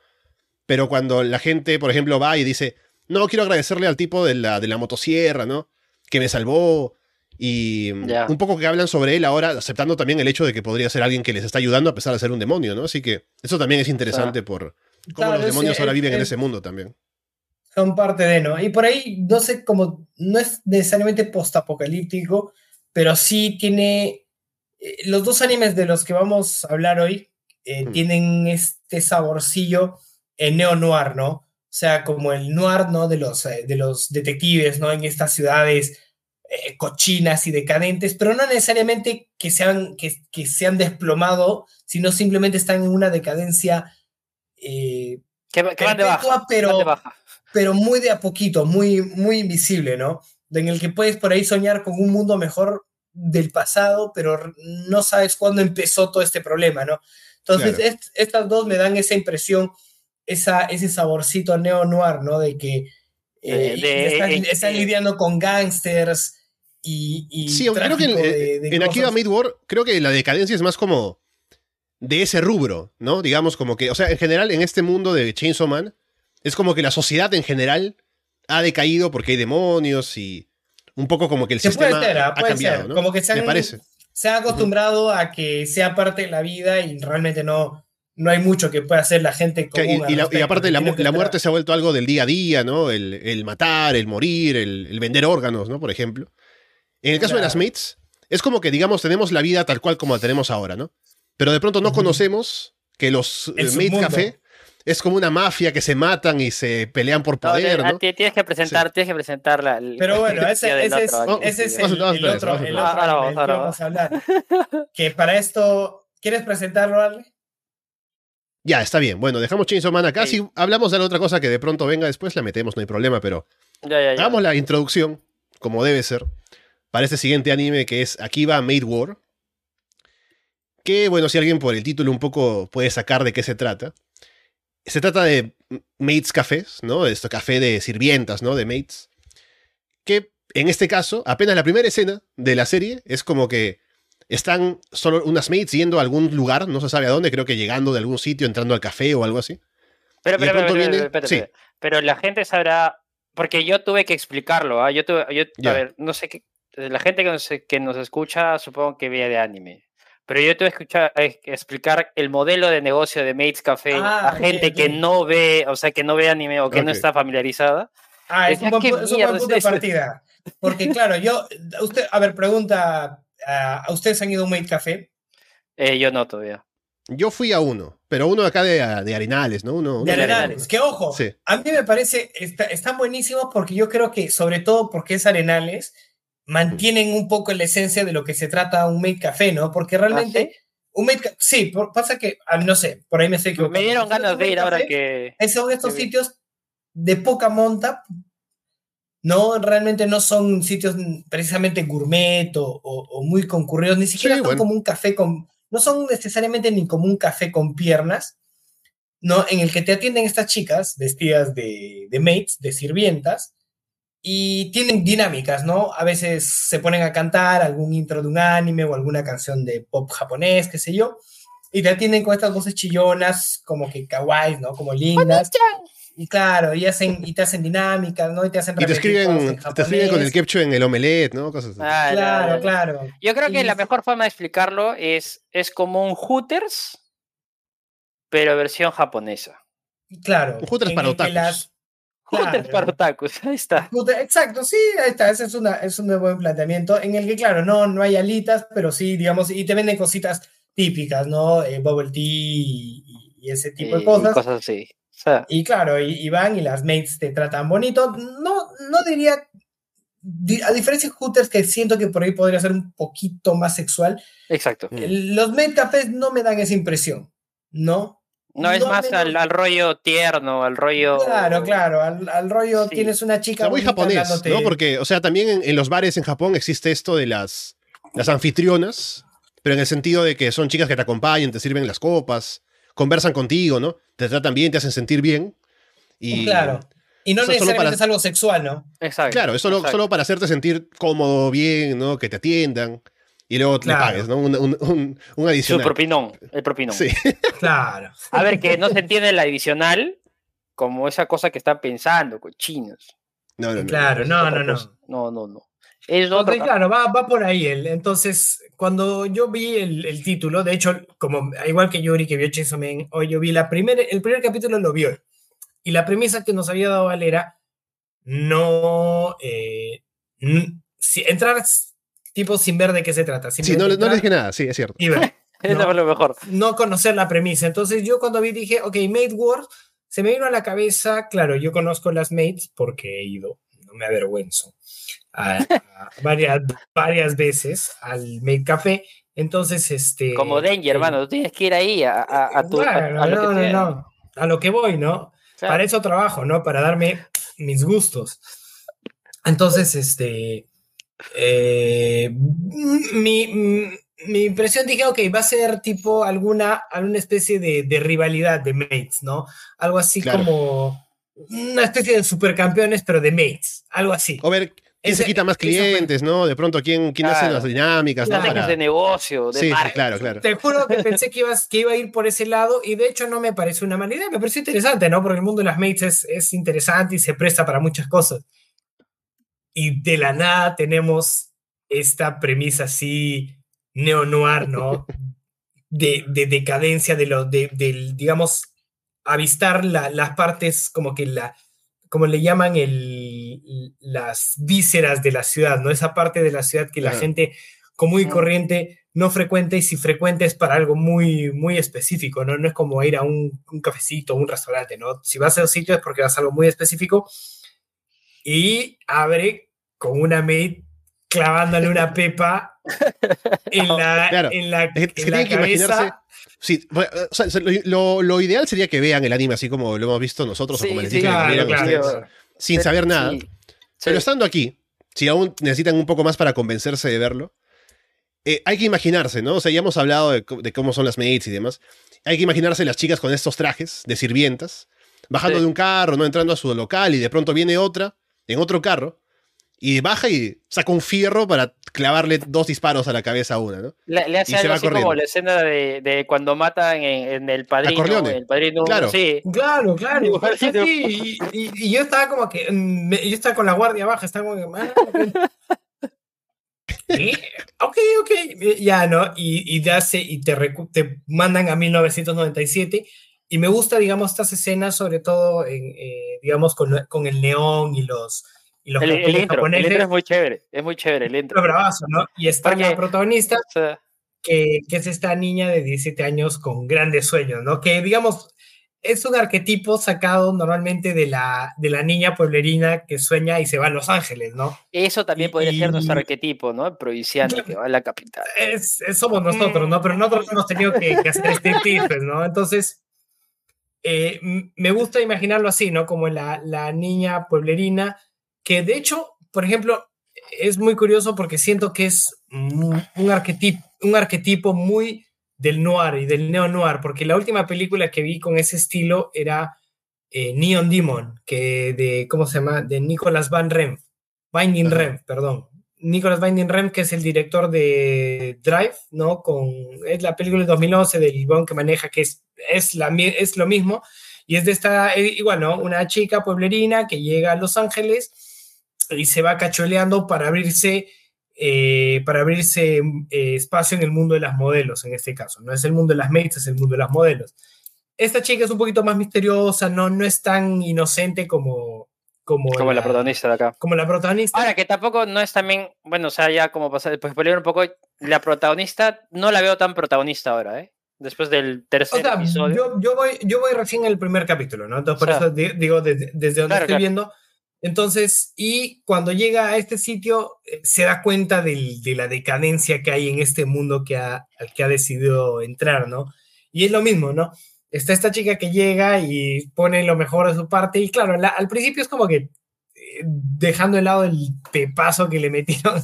A: pero cuando la gente, por ejemplo, va y dice, no, quiero agradecerle al tipo de la, de la motosierra, ¿no? Que me salvó. Y
C: Ya.
A: un poco que hablan sobre él ahora, aceptando también el hecho de que podría ser alguien que les está ayudando a pesar de ser un demonio, ¿no? Así que eso también es interesante por cómo
B: Claro,
A: los demonios ahora
B: es-
A: viven en
B: es-
A: ese mundo también.
B: Son parte de, ¿no? Y por ahí, no sé, como no es necesariamente postapocalíptico, pero sí tiene. eh, los dos animes de los que vamos a hablar hoy eh,
A: Hmm.
B: tienen este saborcillo en neo-noir, ¿no? O sea, como el noir, ¿no? De los, eh, de los detectives, ¿no? En estas ciudades eh, cochinas y decadentes, pero no necesariamente que se han, que, que se han desplomado, sino simplemente están en una decadencia. eh,
C: Que, que van de baja.
B: pero,
C: van de baja.
B: pero muy de a poquito, muy, muy invisible, ¿no? En el que puedes por ahí soñar con un mundo mejor del pasado, pero no sabes cuándo empezó todo este problema, ¿no? Entonces,
A: Claro.
B: est- estas dos me dan esa impresión, esa, ese saborcito neo-noir, ¿no? De que eh,
C: De- de-
B: están,
C: en-
B: están
C: eh,
B: lidiando con gángsters y, y
A: Sí, aunque creo que en,
B: de- de
A: en Akiba
B: cosas.
A: Mid-War, creo que la decadencia es más como de ese rubro, ¿no? Digamos como que, o sea, en general en este mundo de Chainsaw Man, es como que la sociedad en general ha decaído porque hay demonios y un poco como que el
B: puede
A: sistema
B: ser, ah,
A: ha
B: puede
A: cambiado,
B: ser.
A: ¿no?
B: Como que se
A: Me
B: han,
A: parece.
B: se han acostumbrado a que sea parte de la vida y realmente no, no hay mucho que pueda hacer la gente
A: Que-
B: común
A: y, y la- y aparte la, la muerte se ha vuelto algo del día a día, ¿no? El, el matar, el morir, el, el vender órganos, ¿no? Por ejemplo. En el caso de las mates, es como que, digamos, tenemos la vida tal cual como la tenemos ahora, ¿no? Pero de pronto no conocemos que los eh,
B: submundo.
A: Café es como una mafia que se matan y se pelean por poder, ¿no?
C: ti- tienes que presentar, tienes que presentar la. el-
B: Pero bueno, ese, es,
C: otro,
B: ese es
A: Vamos
B: el, otro, el
C: Ahora vamos,
B: que a hablar. Que para esto, ¿quieres presentarlo, Ale?
A: Ya, está bien. Bueno, dejamos Chainsaw Man acá.
C: Sí.
A: Si hablamos de la otra cosa que de pronto venga después, la metemos, no hay problema, pero
C: Ya, ya, ya.
A: hagamos la introducción, como debe ser, para este siguiente anime que es Akiba Made War. Que, bueno, si alguien por el título un poco puede sacar de qué se trata. Se trata de Maids Cafés, ¿no? Esto café de sirvientas, ¿no? De Maids. Que en este caso, apenas la primera escena de la serie es como que están solo unas maids yendo a algún lugar, no se sabe a dónde, creo que llegando de algún sitio, entrando al café o algo así.
C: Pero, pero, pero,
A: sí.
C: Pero la gente sabrá. Porque yo tuve que explicarlo. ¿ah? Yo tuve, yo-. A ver, no sé qué. La gente que nos, que nos escucha, supongo que ve de anime. Pero yo tuve que escuchar, eh, explicar el modelo de negocio de Mates Café
B: Ah,
C: a gente que no ve, o sea, que no ve anime o que no está familiarizada.
B: Ah, es un buen,
C: ¿qué
B: pu- es un buen punto de partida. Porque, claro, yo. Usted, a ver, pregunta. Ah, ¿A ustedes han ido a un Made Café?
C: Eh, yo no todavía.
A: Yo fui a uno, pero uno acá de, de Arenales, ¿no? Uno, uno
B: De
C: de
B: Arenales. Que ojo,
A: Sí.
B: a mí me parece. Está, están buenísimos porque yo creo que, sobre todo porque es Arenales, mantienen un poco la esencia de lo que se trata un Made Café, ¿no? Porque realmente.
C: ¿Ah,
B: Un Made sí, por- pasa que, ah, no sé, por ahí me estoy equivocando.
C: Me dieron
B: ¿Sabes
C: ganas de ir ahora
B: Café?
C: que.
B: Son estos
C: bien.
B: sitios de poca monta, no, realmente no son sitios precisamente gourmet o, o- o muy concurridos, ni siquiera
A: Sí,
B: son
A: bueno.
B: como un café con, no son necesariamente ni como un café con piernas, ¿no? En el que te atienden estas chicas vestidas de, de maids, de sirvientas, y tienen dinámicas, ¿no? A veces se ponen a cantar algún intro de un anime o alguna canción de pop japonés, qué sé yo, y te atienden con estas voces chillonas, como que kawaii, ¿no? Como lindas. Y claro, y, hacen, y te hacen dinámicas, ¿no? Y te hacen
A: Y te escriben,
B: en
A: te escriben con el ketchup en el omelette, ¿no? Cosas así.
C: Ah,
B: Claro, claro.
C: Yo creo que
B: Y-
C: la mejor forma de explicarlo es, es como un Hooters, pero versión japonesa.
B: Claro.
A: Un Hooters para otakus.
B: las-
C: Hooters para otakus, ahí está.
B: Hooters- Exacto, sí, ahí está. Ese es, una, es un buen planteamiento. En el que, claro, no, no hay alitas, pero sí, digamos, y te venden cositas típicas, ¿no? Eh, bubble tea y, y ese tipo
C: y
B: de cosas.
C: cosas así.
B: Y claro, y, y van y las mates te tratan bonito. No, no diría, di- a diferencia de Hooters, que siento que por ahí podría ser un poquito más sexual,
C: exacto.
A: Mm.
B: los cafés no me dan esa impresión, ¿no?
C: No es
B: no
C: más al, al rollo tierno, al rollo.
B: Claro, claro, al, al rollo
C: Sí.
B: tienes una
A: O
B: chica
A: sea, muy japonés,
B: hablándote-
A: ¿no? Porque, o sea, también en, en los bares en Japón existe esto de las, las anfitrionas, pero en el sentido de que son chicas que te acompañan, te sirven las copas, conversan contigo, ¿no? Te tratan bien, te hacen sentir bien. Y,
B: Claro. Y no necesariamente
A: para-
B: es algo sexual, ¿no?
C: Exacto.
A: Claro, es solo,
C: exacto.
A: solo para hacerte sentir cómodo, bien, ¿no? Que te atiendan. Y luego
B: Claro.
A: le pagues, ¿no? Un, un, un- un
C: Su
A: adicional.
C: propinón, el propinón.
A: Sí.
B: Claro.
C: A ver, que no se entiende el adicional como esa cosa que están pensando, cochinos.
A: No, no, no.
B: Claro, no, no, no.
C: No, no, no. Es otro.
B: Entonces, claro, va, va por ahí él. Entonces, cuando yo vi el, el título, de hecho, como igual que Yuri que vio Chainsaw Man, hoy yo vi la primer, el primer capítulo lo vio. Y la premisa que nos había dado él era no eh, si, entrar tipo sin ver de qué se trata.
A: Sí, no,
B: simplemente
A: no le
B: entrar
A: dije nada, sí, es cierto.
B: y ver. No.
C: lo mejor.
B: no conocer la premisa. Entonces yo cuando vi dije, ok, Made Wars, se me vino a la cabeza, claro, yo conozco las Mates porque he ido, no me avergüenzo, a- a varias, varias veces al Made Café. Entonces, este...
C: Como Danger,
B: eh,
C: hermano. Tú tienes que ir ahí a, a, a tu. a-
B: bueno,
C: a lo
B: no,
C: que
B: no, no, a lo que voy, ¿no? Para eso trabajo, ¿no? Para darme mis gustos. Entonces, este. eh, mi, mi impresión dije, ok, va a ser tipo alguna, alguna especie de, de rivalidad de mates, ¿no? Algo así
A: Claro.
B: como una especie de supercampeones, pero de mates, algo así.
A: O ver quién se
B: Ese-
A: quita más
B: fue-
A: clientes, ¿no? De pronto quién, quién hace las dinámicas, Para-
C: de negocio, de
A: Sí, sí, claro, claro.
B: Te juro que pensé que, ibas, que iba a ir por ese lado y de hecho no me pareció una mala idea, me pareció interesante, ¿no? Porque el mundo de las mates es, es interesante y se presta para muchas cosas. Y de la nada tenemos esta premisa así neo-noir, ¿no? De, de decadencia, de lo, de, del, digamos, avistar la- las partes como que la, como le llaman el, las vísceras de la ciudad, ¿no? Esa parte de la ciudad que la gente común y corriente, no frecuente, y si frecuente es para algo muy, muy específico, ¿no? No es como ir a un, un cafecito, un restaurante, ¿no? Si vas a un sitio es porque vas a algo muy específico y abre con una maid clavándole una pepa en la,
A: Claro.
B: en la,
A: Es que-
B: en la cabeza.
A: Sí, bueno, o sea, lo, lo- lo ideal sería que vean el anime así como lo hemos visto nosotros o
C: Sí,
A: como les
C: sí,
A: dije que lo
B: Claro, claro,
A: sin saber nada.
C: Sí,
A: Pero
C: sí.
A: estando aquí, si aún necesitan un poco más para convencerse de verlo, eh, hay que imaginarse, ¿no? O sea, ya hemos hablado de, de cómo son las maids y demás. Hay que imaginarse las chicas con estos trajes de sirvientas, bajando
C: Sí.
A: de un carro, ¿no? Entrando a su local y de pronto viene otra en otro carro y baja y saca un fierro para clavarle dos disparos a la cabeza a una, ¿no?
C: Le, le
A: y
C: hace
A: se
C: algo
A: va
C: así como la escena de, de cuando matan en, en el padrino. El padrino
A: Claro.
C: Sí.
B: Claro, claro. Sí, y, y- y yo estaba como que. mm, me- Yo estaba con la guardia baja, estaba como que. ah, ok. Ok, ok. eh, Ya, ¿no? Y, y, ya se, y te, recu- te mandan a 1997. Y me gusta, digamos, estas escenas, sobre todo, en, eh, digamos, con, con el neón y los, y los
C: El, el intro, el intro es muy chévere. Es muy chévere el intro.
B: Bravazo, ¿no? Y está
C: Porque-
B: la protagonista,
C: O sea,
B: que, que es esta niña de 17 años con grandes sueños, ¿no? Que digamos, es un arquetipo sacado normalmente de la, de la niña pueblerina que sueña y se va a Los Ángeles, ¿no?
C: eso también
B: Y-
C: podría ser nuestro
B: y-
C: arquetipo, ¿no? El provinciano que va a la capital.
B: Es, es- somos nosotros, ¿no? Pero nosotros hemos tenido que, que hacer este pues, ¿no? Entonces, eh, me gusta imaginarlo así, ¿no? Como la, la niña pueblerina, que de hecho, por ejemplo, es muy curioso porque siento que es un, arquetipo, un arquetipo muy del noir y del neo-noir, porque la última película que vi con ese estilo era eh, Neon Demon, que de, ¿cómo se llama? De Nicolas Van Rem, Binding. Rem, perdón. Nicolas Binding Rem, que es el director de Drive, ¿no? Con, es la película de 2011 del Ibón que maneja, que es, es, la, es lo mismo, y es de esta, eh, igual, ¿no? Una chica pueblerina que llega a Los Ángeles y se va cacholeando para abrirse, eh, para abrirse eh, espacio en el mundo de las modelos, en este caso. No es el mundo de las mates, es el mundo de las modelos. Esta chica es un poquito más misteriosa, no, no es tan inocente como, como,
C: Como la protagonista de acá.
B: Como la protagonista.
C: Ahora, que tampoco no es también, bueno, o sea, ya como pasar, después spoiler un poco, la protagonista no la veo tan protagonista ahora, ¿eh? Después del
B: o
C: tercer
B: sea,
C: episodio.
B: yo, yo, voy, yo voy recién en el primer capítulo, ¿no? Entonces, por
C: O sea,
B: eso di- digo, desde, desde donde
C: claro,
B: estoy
C: claro.
B: viendo. Entonces, y cuando llega a este sitio, eh, se da cuenta de la decadencia que hay en este mundo que ha, al que ha decidido entrar, ¿no? Y es lo mismo, ¿no? Está esta chica que llega y pone lo mejor de su parte, y claro, la- al principio es como que eh, dejando de lado el pepazo que le metieron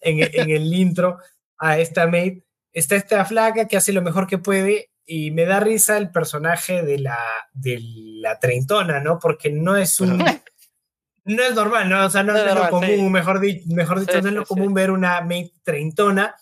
B: en el intro a esta maid, está esta flaca que hace lo mejor que puede y me da risa el personaje de la, de la treintona, ¿no? Porque no es un... No es normal, ¿no? O sea, no,
C: No
B: es,
C: es
B: lo
C: normal,
B: común,
C: sí.
B: mejor, di- mejor dicho,
C: Sí,
B: no es lo
C: sí.
B: común ver una maid treintona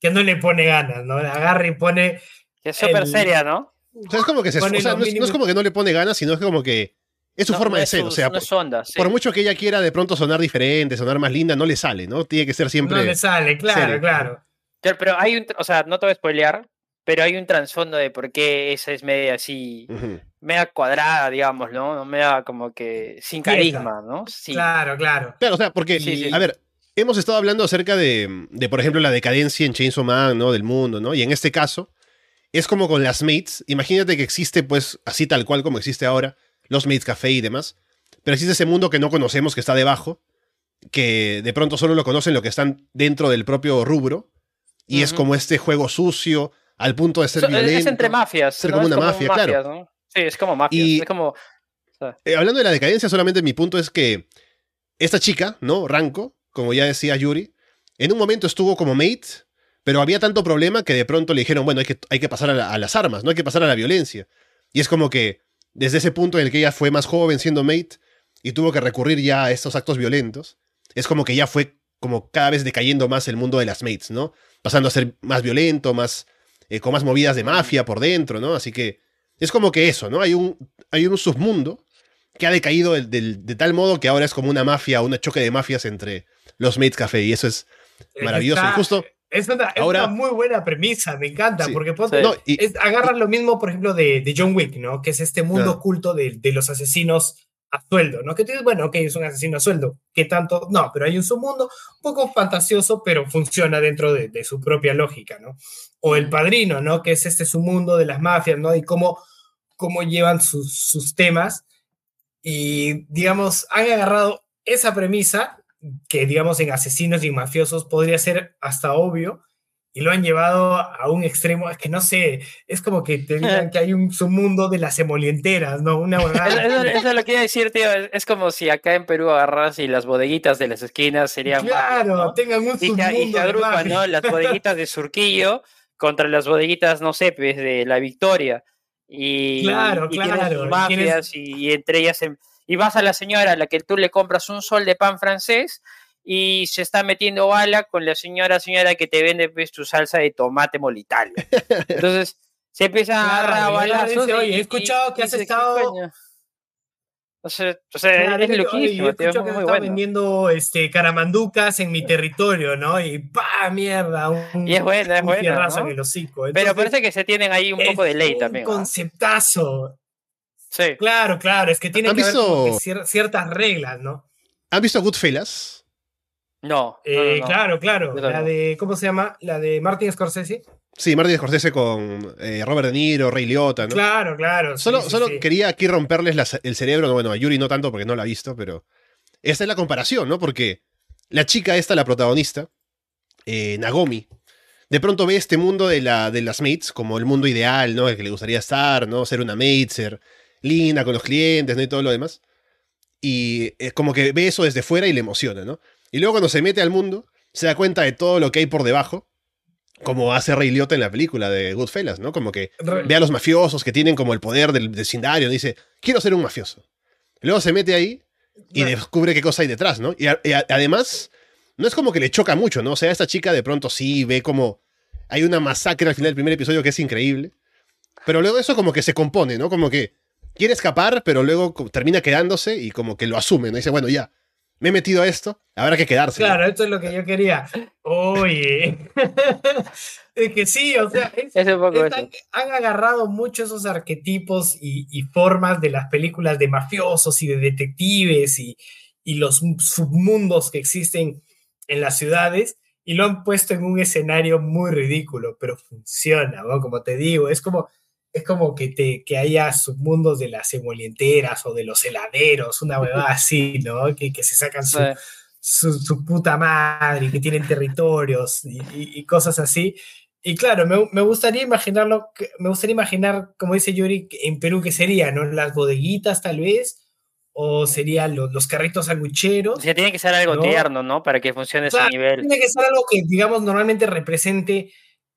B: que no le pone ganas, ¿no? Agarra y pone...
C: Que es súper
B: el-
C: seria, ¿no?
A: O sea, es como que se, o sea, no, es, no es como que no le pone ganas, sino es como que es su
C: No-
A: forma
C: no
A: de ser.
C: su-
A: o sea,
C: no
A: por,
C: es su onda, sí.
A: por mucho que ella quiera de pronto sonar diferente, sonar más linda, no le sale, ¿no? Tiene que ser siempre.
B: No le sale, claro,
A: serio.
B: claro.
C: Pero, hay un, o sea, no te voy a spoilear, pero hay un trasfondo de por qué esa es media así,
A: Ujú.
C: media cuadrada, digamos, ¿no? No Media como que sin carisma, ¿no? Sí.
B: Claro, claro.
A: Claro, o sea, porque,
C: Sí, sí.
A: a ver, hemos estado hablando acerca de, de, por ejemplo, la decadencia en Chainsaw Man, ¿no? Del mundo, ¿no? Y en este caso, es como con las mates. Imagínate que existe, pues, así tal cual como existe ahora, los mates café y demás. Pero existe ese mundo que no conocemos, que está debajo, que de pronto solo lo conocen los que están dentro del propio rubro. Y es
C: Ujú.
A: como este juego sucio, al punto de ser
C: So- es-
A: violento.
C: es entre mafias.
A: ser
C: ¿no?
A: como
C: Es
A: una mafia, claro.
C: mafias, ¿no? Sí, es como mafias.
A: Y-
C: Es como.
A: Eh, hablando de la decadencia, solamente mi punto es que esta chica, ¿no? Ranko, como ya decía Yuri, en un momento estuvo como mate, pero había tanto problema que de pronto le dijeron, bueno, hay que, hay que pasar a, la- a las armas, no hay que pasar a la violencia. Y es como que desde ese punto en el que ella fue más joven siendo mate y tuvo que recurrir ya a estos actos violentos, es como que ya fue como cada vez decayendo más el mundo de las mates, ¿no? Pasando a ser más violento, más eh, con más movidas de mafia por dentro, ¿no? Así que es como que eso, ¿no? Hay un, hay un submundo que ha decaído del- del- de, tal modo que ahora es como una mafia, un choque de mafias entre los Mates Café y eso es maravilloso.
B: Está-
A: y justo,
B: Es una, es
A: ahora-
B: una muy buena premisa, me encanta,
A: Sí.
B: porque ponte-
A: no, y-
B: es- agarran lo mismo, por ejemplo, de, de John Wick, ¿no? Que es este mundo
A: Ajá.
B: oculto de, de los asesinos a sueldo, ¿no? Que tú dices, bueno, ok, es un asesino a sueldo, ¿qué tanto? No, pero hay un submundo un poco fantasioso, pero funciona dentro de, de su propia lógica, ¿no? O El Padrino, ¿no? Que es este submundo de las mafias, ¿no? Y cómo, cómo llevan sus, sus temas y, digamos, han agarrado esa premisa que, digamos, en asesinos y mafiosos podría ser hasta obvio, y lo han llevado a un extremo, es que no sé, es como que te digan que hay un submundo de las emolienteras, ¿no? Una
C: eso, es lo que iba a decir, tío. Es como si acá en Perú agarras y las bodeguitas de las esquinas serían.
B: Claro, ¿no? tengan un
C: y
B: submundo.
C: Y agrupan, ¿no? Las bodeguitas de Surquillo contra las bodeguitas, no sé, pues de la Victoria. Y,
B: claro,
C: y
B: claro.
C: Mafias y, y, entre ellas. En, y vas a la señora a la que tú le compras un sol de pan francés y se está metiendo bala con la señora, señora que te vende pues, tu salsa de tomate molitario. Entonces se empieza a agarrar balazos.
B: Oye, he escuchado que has estado.
C: O sea, o sea claro, es loquísimo,
B: tío, es muy bueno. vendiendo este, caramanducas en mi territorio, ¿no? Y ¡pa! mierda! Un,
C: y es buena, es buena.
B: ¿no? en el hocico.
C: Entonces, Pero parece que se tienen ahí un poco de ley
B: un
C: también.
B: Un conceptazo.
C: Sí.
B: Claro, claro, es que tiene que
A: visto...
B: haber cier ciertas reglas, ¿no?
A: ¿Han visto Goodfellas?
C: No,
B: eh,
C: no, no, no.
B: Claro, claro. La de, ¿cómo se llama? La de Martin Scorsese.
A: Sí, Martin Scorsese con eh, Robert De Niro, Ray Liotta, ¿no?
B: Claro, claro.
A: Solo,
B: sí,
A: solo
B: sí,
A: quería aquí romperles la, el cerebro, bueno, a Yuri no tanto porque no la ha visto, pero esta es la comparación, ¿no? Porque la chica esta, la protagonista, eh, Nagomi, de pronto ve este mundo de, la, de las mates como el mundo ideal, ¿no? El que le gustaría estar, ¿no? Ser una mate, ser linda con los clientes, ¿no? Y todo lo demás. Y es como que ve eso desde fuera y le emociona, ¿no? Y luego cuando se mete al mundo, se da cuenta de todo lo que hay por debajo, como hace Ray Liotta en la película de Goodfellas, ¿no? Como que ve a los mafiosos que tienen como el poder del vecindario, dice, quiero ser un mafioso. Y luego se mete ahí y descubre qué cosa hay detrás, ¿no? Y, a, y a, además, no es como que le choca mucho, ¿no? O sea, esta chica de pronto sí ve como hay una masacre al final del primer episodio que es increíble, pero luego eso como que se compone, ¿no? Como que quiere escapar, pero luego termina quedándose y como que lo asume, ¿no? Dice, bueno, ya, me he metido a esto, habrá que quedarse.
B: Claro, ¿no? esto es lo que yo quería. Oye, es que sí, o sea, es,
C: es poco
B: están, han agarrado mucho esos arquetipos y, y, formas de las películas de mafiosos y de detectives y, y los submundos que existen en las ciudades y lo han puesto en un escenario muy ridículo, pero funciona, ¿no? Como te digo, es como es como que, te, que haya submundos de las emolienteras o de los heladeros, una huevada así, ¿no? Que, que se sacan su, su, su, puta madre y que tienen territorios y, y, y cosas así. Y claro, me, me, gustaría imaginarlo, me gustaría imaginar, como dice Yuri, en Perú qué sería, ¿no? Las bodeguitas tal vez, o serían los, los carritos sandwicheros.
C: O sea, tiene que ser algo
B: ¿no?
C: tierno, ¿no? Para que funcione
B: claro,
C: ese nivel.
B: Tiene que ser algo que, digamos, normalmente represente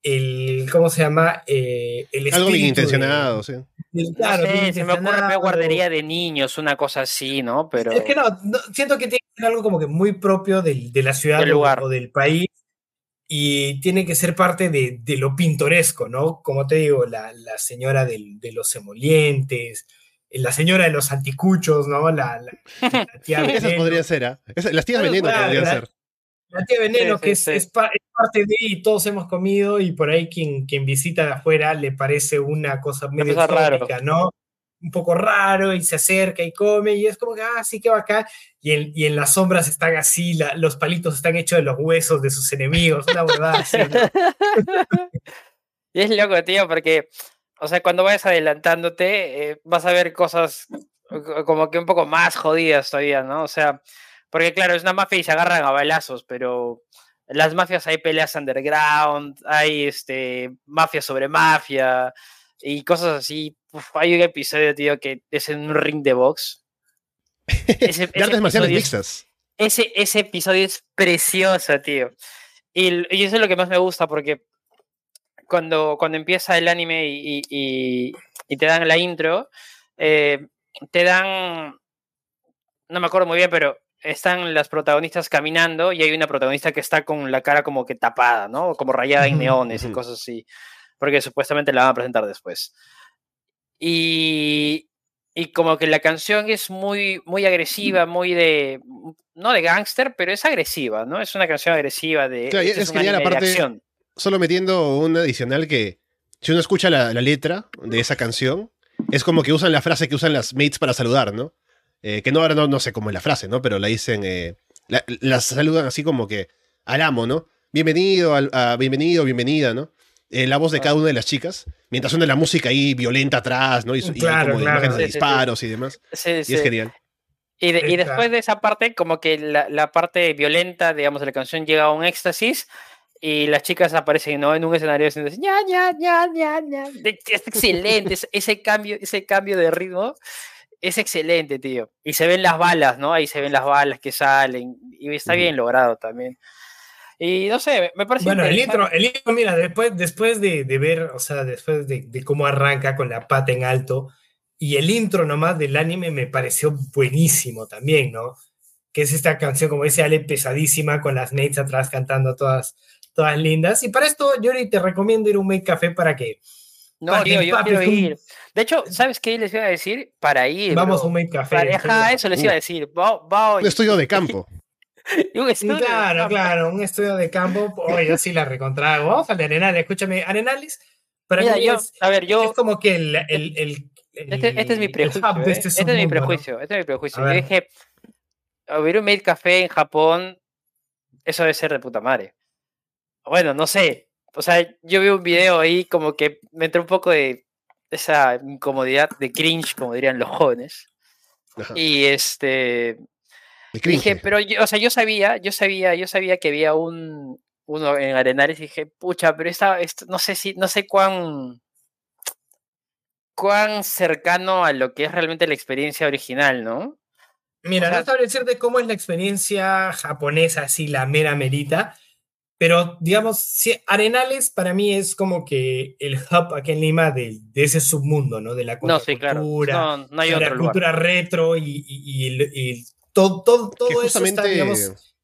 B: el, ¿cómo se llama? Eh, el
A: Algo bien intencionado,
B: de,
A: sí.
B: El, claro,
C: no sé, se me ocurre una guardería de niños, una cosa así, ¿no? Pero...
B: Es que no, no, siento que tiene que ser algo como que muy propio del, de la ciudad
C: del lugar.
B: o del país y tiene que ser parte de, de lo pintoresco, ¿no? Como te digo, la, la señora del, de los emolientes, la señora de los anticuchos, ¿no? La, la,
A: la tía Esas podría ser, ¿eh? Las tías veneno claro, podrían ser.
B: La tía Veneno, sí, que sí, es, sí. Es, es, parte de y todos hemos comido, y por ahí quien, quien visita de afuera le parece una cosa medio
C: cosa
B: exótica,
C: raro.
B: ¿no? Un poco raro, y se acerca y come, y es como que, ah, sí que va acá. Y en, y en las sombras están así, la, los palitos están hechos de los huesos de sus enemigos, una verdad así, ¿no?
C: y es loco, tío, porque, o sea, cuando vayas adelantándote, eh, vas a ver cosas como que un poco más jodidas todavía, ¿no? O sea, porque claro, es una mafia y se agarran a balazos, pero en las mafias hay peleas underground, hay este, mafia sobre mafia y cosas así. Uf, hay un episodio, tío, que es en un ring de box.
A: Ese, de artes marciales mixtas.
C: Ese, ese episodio es precioso, tío. Y, y, eso es lo que más me gusta porque cuando, cuando empieza el anime y, y, y te dan la intro, eh, te dan, no me acuerdo muy bien, pero están las protagonistas caminando y hay una protagonista que está con la cara como que tapada, ¿no? Como rayada en neones y cosas así, porque supuestamente la van a presentar después. Y, y como que la canción es muy, muy agresiva, muy de, no de gángster, pero es agresiva, ¿no? Es una canción agresiva de...
A: Claro, es, es que ya la parte, solo metiendo un adicional que, si uno escucha la, la letra de esa canción, es como que usan la frase que usan las mates para saludar, ¿no? Eh, que no ahora no, no sé cómo es la frase, ¿no? Pero la dicen, eh, la, las saludan así como que al amo, ¿no? Bienvenido, al, a- bienvenido, bienvenida, ¿no? Eh, la voz de cada una de las chicas, mientras suena la música ahí violenta atrás, ¿no? Y, y hay
B: Claro,
A: como
B: claro.
A: imágenes de
C: Sí, sí, sí.
A: disparos y demás.
C: Sí,
A: Y
C: sí.
A: es genial.
C: Y, de- y después de esa parte, como que la, la parte violenta, digamos, de la canción llega a un éxtasis y las chicas aparecen ¿no? en un escenario haciendo así, ña, ña, ña, ña, ña. De- Es excelente, es- ese, cambio, ese cambio de ritmo es excelente, tío. Y se ven las balas, ¿no? Ahí se ven las balas que salen y está bien logrado también. Y no sé, me- parece
B: Bueno, el intro, el intro, mira, después, después de, de ver, o sea, después de, de cómo arranca con la pata en alto, y el intro nomás del anime me pareció buenísimo también, ¿no? Que es esta canción, como dice Ale, pesadísima, con las mates atrás cantando todas, todas lindas. Y para esto, Yuri, te recomiendo ir a un Make Café para que
C: No, tío, yo quiero
B: un-
C: ir. De hecho, ¿sabes qué les iba a decir? Para ir.
B: vamos a un Café.
C: Para- ajá, eso les iba a decir. Va, va,
A: Un estudio de campo.
C: y un estudio de
B: Claro,
C: campo.
B: claro, un estudio de campo. Oye, yo sí la recontrago. Vamos al de Arenales, escúchame, Arenales. Para
C: Mira,
B: mí
C: yo,
B: es,
C: a ver, yo.
B: es como que el, el, el-
C: Este, este es mi prejuicio. ¿eh?
B: este
C: Este, es mi
B: submundo, ¿no?
C: prejuicio. Este es mi prejuicio.
B: A
C: Yo
B: ver.
C: dije, abrir un maid café en Japón, eso debe ser de puta madre. Bueno, no sé. O sea, yo vi un video ahí como que me entró un poco de esa incomodidad de cringe, como dirían los jóvenes.
A: Ajá.
C: Y este dije, pero yo, o sea, yo sabía, yo sabía, yo sabía que había un uno en Arenales y dije, pucha, pero esta, esto, no sé si, no sé cuán cuán cercano a lo que es realmente la experiencia original, ¿no?
B: Mira,
C: O sea-
B: no sabría decirte cómo es la experiencia japonesa, así la mera merita, pero digamos, si Arenales para mí es como que el hub aquí en Lima de, de ese submundo, ¿no? De la
C: No, sí, claro.
B: contracultura,
C: No, no hay
B: de
C: otro
B: la
C: lugar.
B: cultura retro y, y- y el- y todo, todo, todo
A: que
B: eso
A: justamente
B: está, digamos,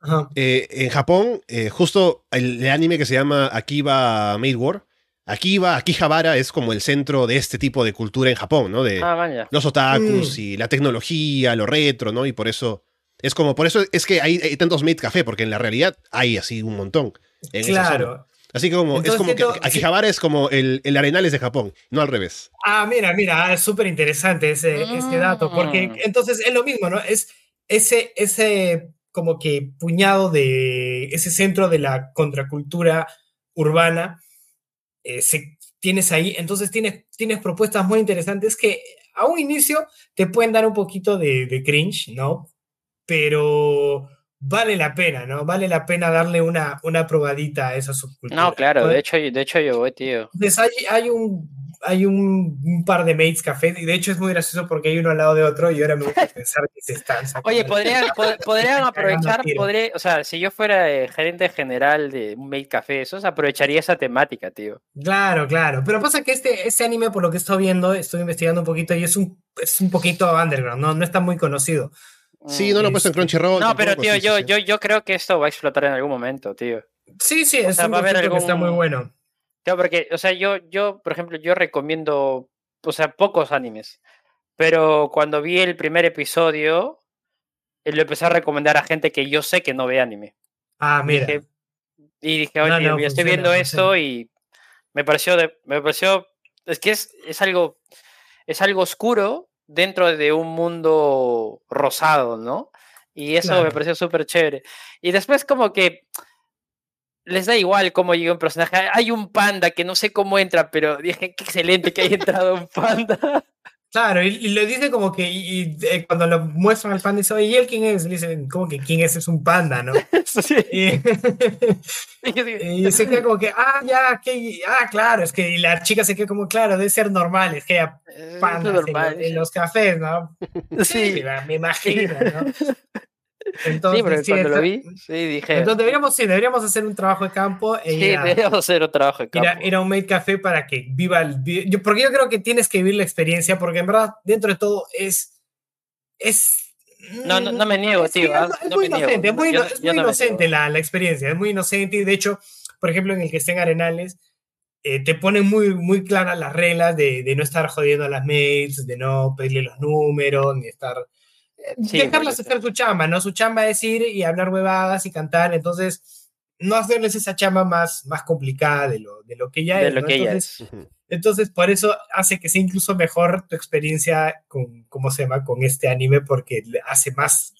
B: ajá.
A: eh, en Japón, eh, justo el, el anime que se llama Akiba Maid War, Akiba, Akihabara es como el centro de este tipo de cultura en Japón, ¿no? De
C: Ah,
A: los otakus
B: Mm.
A: y la tecnología, lo retro, ¿no? Y por eso es como, por eso es que hay, hay tantos Maid Café, porque en la realidad hay así un montón. en.
B: Claro.
A: Así que como, es como que Akihabara es como el, el Arenales de Japón, no al revés.
B: Ah, mira, mira, es súper interesante ese, ese dato, porque
C: Mm.
B: entonces es lo mismo, ¿no? Es ese, ese como que puñado de ese centro de la contracultura urbana, eh, se, tienes ahí, entonces tienes, tienes propuestas muy interesantes que a un inicio te pueden dar un poquito de, de cringe, ¿no? Pero vale la pena, ¿no? Vale la pena darle una, una probadita a esa subcultura.
C: No, claro, de hecho, de hecho yo voy, tío.
B: entonces hay, hay un hay un, un par de mates café y de hecho es muy gracioso porque hay uno al lado de otro y ahora me gusta pensar que se están sacando.
C: Oye, podrían, pod- podrían aprovechar, podré, o sea, si yo fuera eh, gerente general de un maid café, esos aprovecharía esa temática, tío.
B: Claro, claro. Pero pasa que este, este anime, por lo que estoy viendo, estoy investigando un poquito y es un, es un poquito underground, ¿no? No está muy conocido.
A: Sí, no lo he puesto en
B: Este,
A: Crunchyroll.
C: No, pero tío,
A: sí,
C: yo,
A: sí.
C: yo, yo creo que esto va a explotar en algún momento, tío.
B: Sí, sí,
C: O
B: es
C: sea,
B: un
C: va a haber
B: concepto que está
C: algún-
B: muy bueno.
C: Tío, porque, o sea, yo, yo, por ejemplo, yo recomiendo, o sea, pocos animes. Pero cuando vi el primer episodio, eh, lo empecé a recomendar a gente que yo sé que no ve anime.
B: Ah, mira.
C: Dije, y dije, oye,
B: No, no,
C: yo estoy
B: funciona,
C: viendo esto
B: funciona.
C: y me pareció, de, me pareció, es que es, es algo, es algo oscuro dentro de un mundo rosado, ¿no? Y eso me pareció súper chévere. Y después como que les da igual cómo llega un personaje. Hay un panda que no sé cómo entra, pero dije, qué excelente que haya entrado un panda.
B: Claro, y, y lo dice como que y, y, eh, cuando lo muestran al panda, dice, oye, ¿y él quién es? Le dicen, ¿cómo que quién es? Es un panda, ¿no?
C: Sí.
B: Y, se queda como que, ah, ya, que, ah, claro, es que y la chica se queda como, claro, debe ser normal, es que hay
C: "Es
B: pandas en,
C: normal".
B: lo- en los cafés, ¿no?
C: Sí,
B: me, me imagino, ¿no?
C: Sí,
B: Entonces,
C: porque
B: sí,
C: cuando lo vi, sí, dije,
B: Entonces deberíamos, sí, deberíamos hacer un trabajo de campo e
C: sí,
B: a,
C: deberíamos hacer un trabajo de
B: ir a-
C: campo.
B: ir a un made café para que viva el... Yo, porque yo creo que tienes que vivir la experiencia, porque en verdad, dentro de todo, es... es
C: No, no, no me niego,
B: Sí,
C: tío.
B: es,
C: ah,
B: es
C: no
B: muy
C: me niego,
B: inocente, es muy,
C: yo-
B: es muy
C: no
B: inocente la, la experiencia, es muy inocente y de hecho, por ejemplo, en el que estén Arenales, eh, te ponen muy, muy claras las reglas de, de no estar jodiendo a las mails, de no pedirle los números, ni estar...
C: Sí,
B: dejarlas hacer su chamba, ¿no? Su chamba es ir y hablar huevadas y cantar, entonces no hacerles esa chamba más, más complicada de lo, de lo que ya
C: de
B: es.
C: lo
B: ¿no?
C: que ella es.
B: Entonces, por eso hace que sea incluso mejor tu experiencia con, ¿cómo se llama?, con este anime, porque hace más,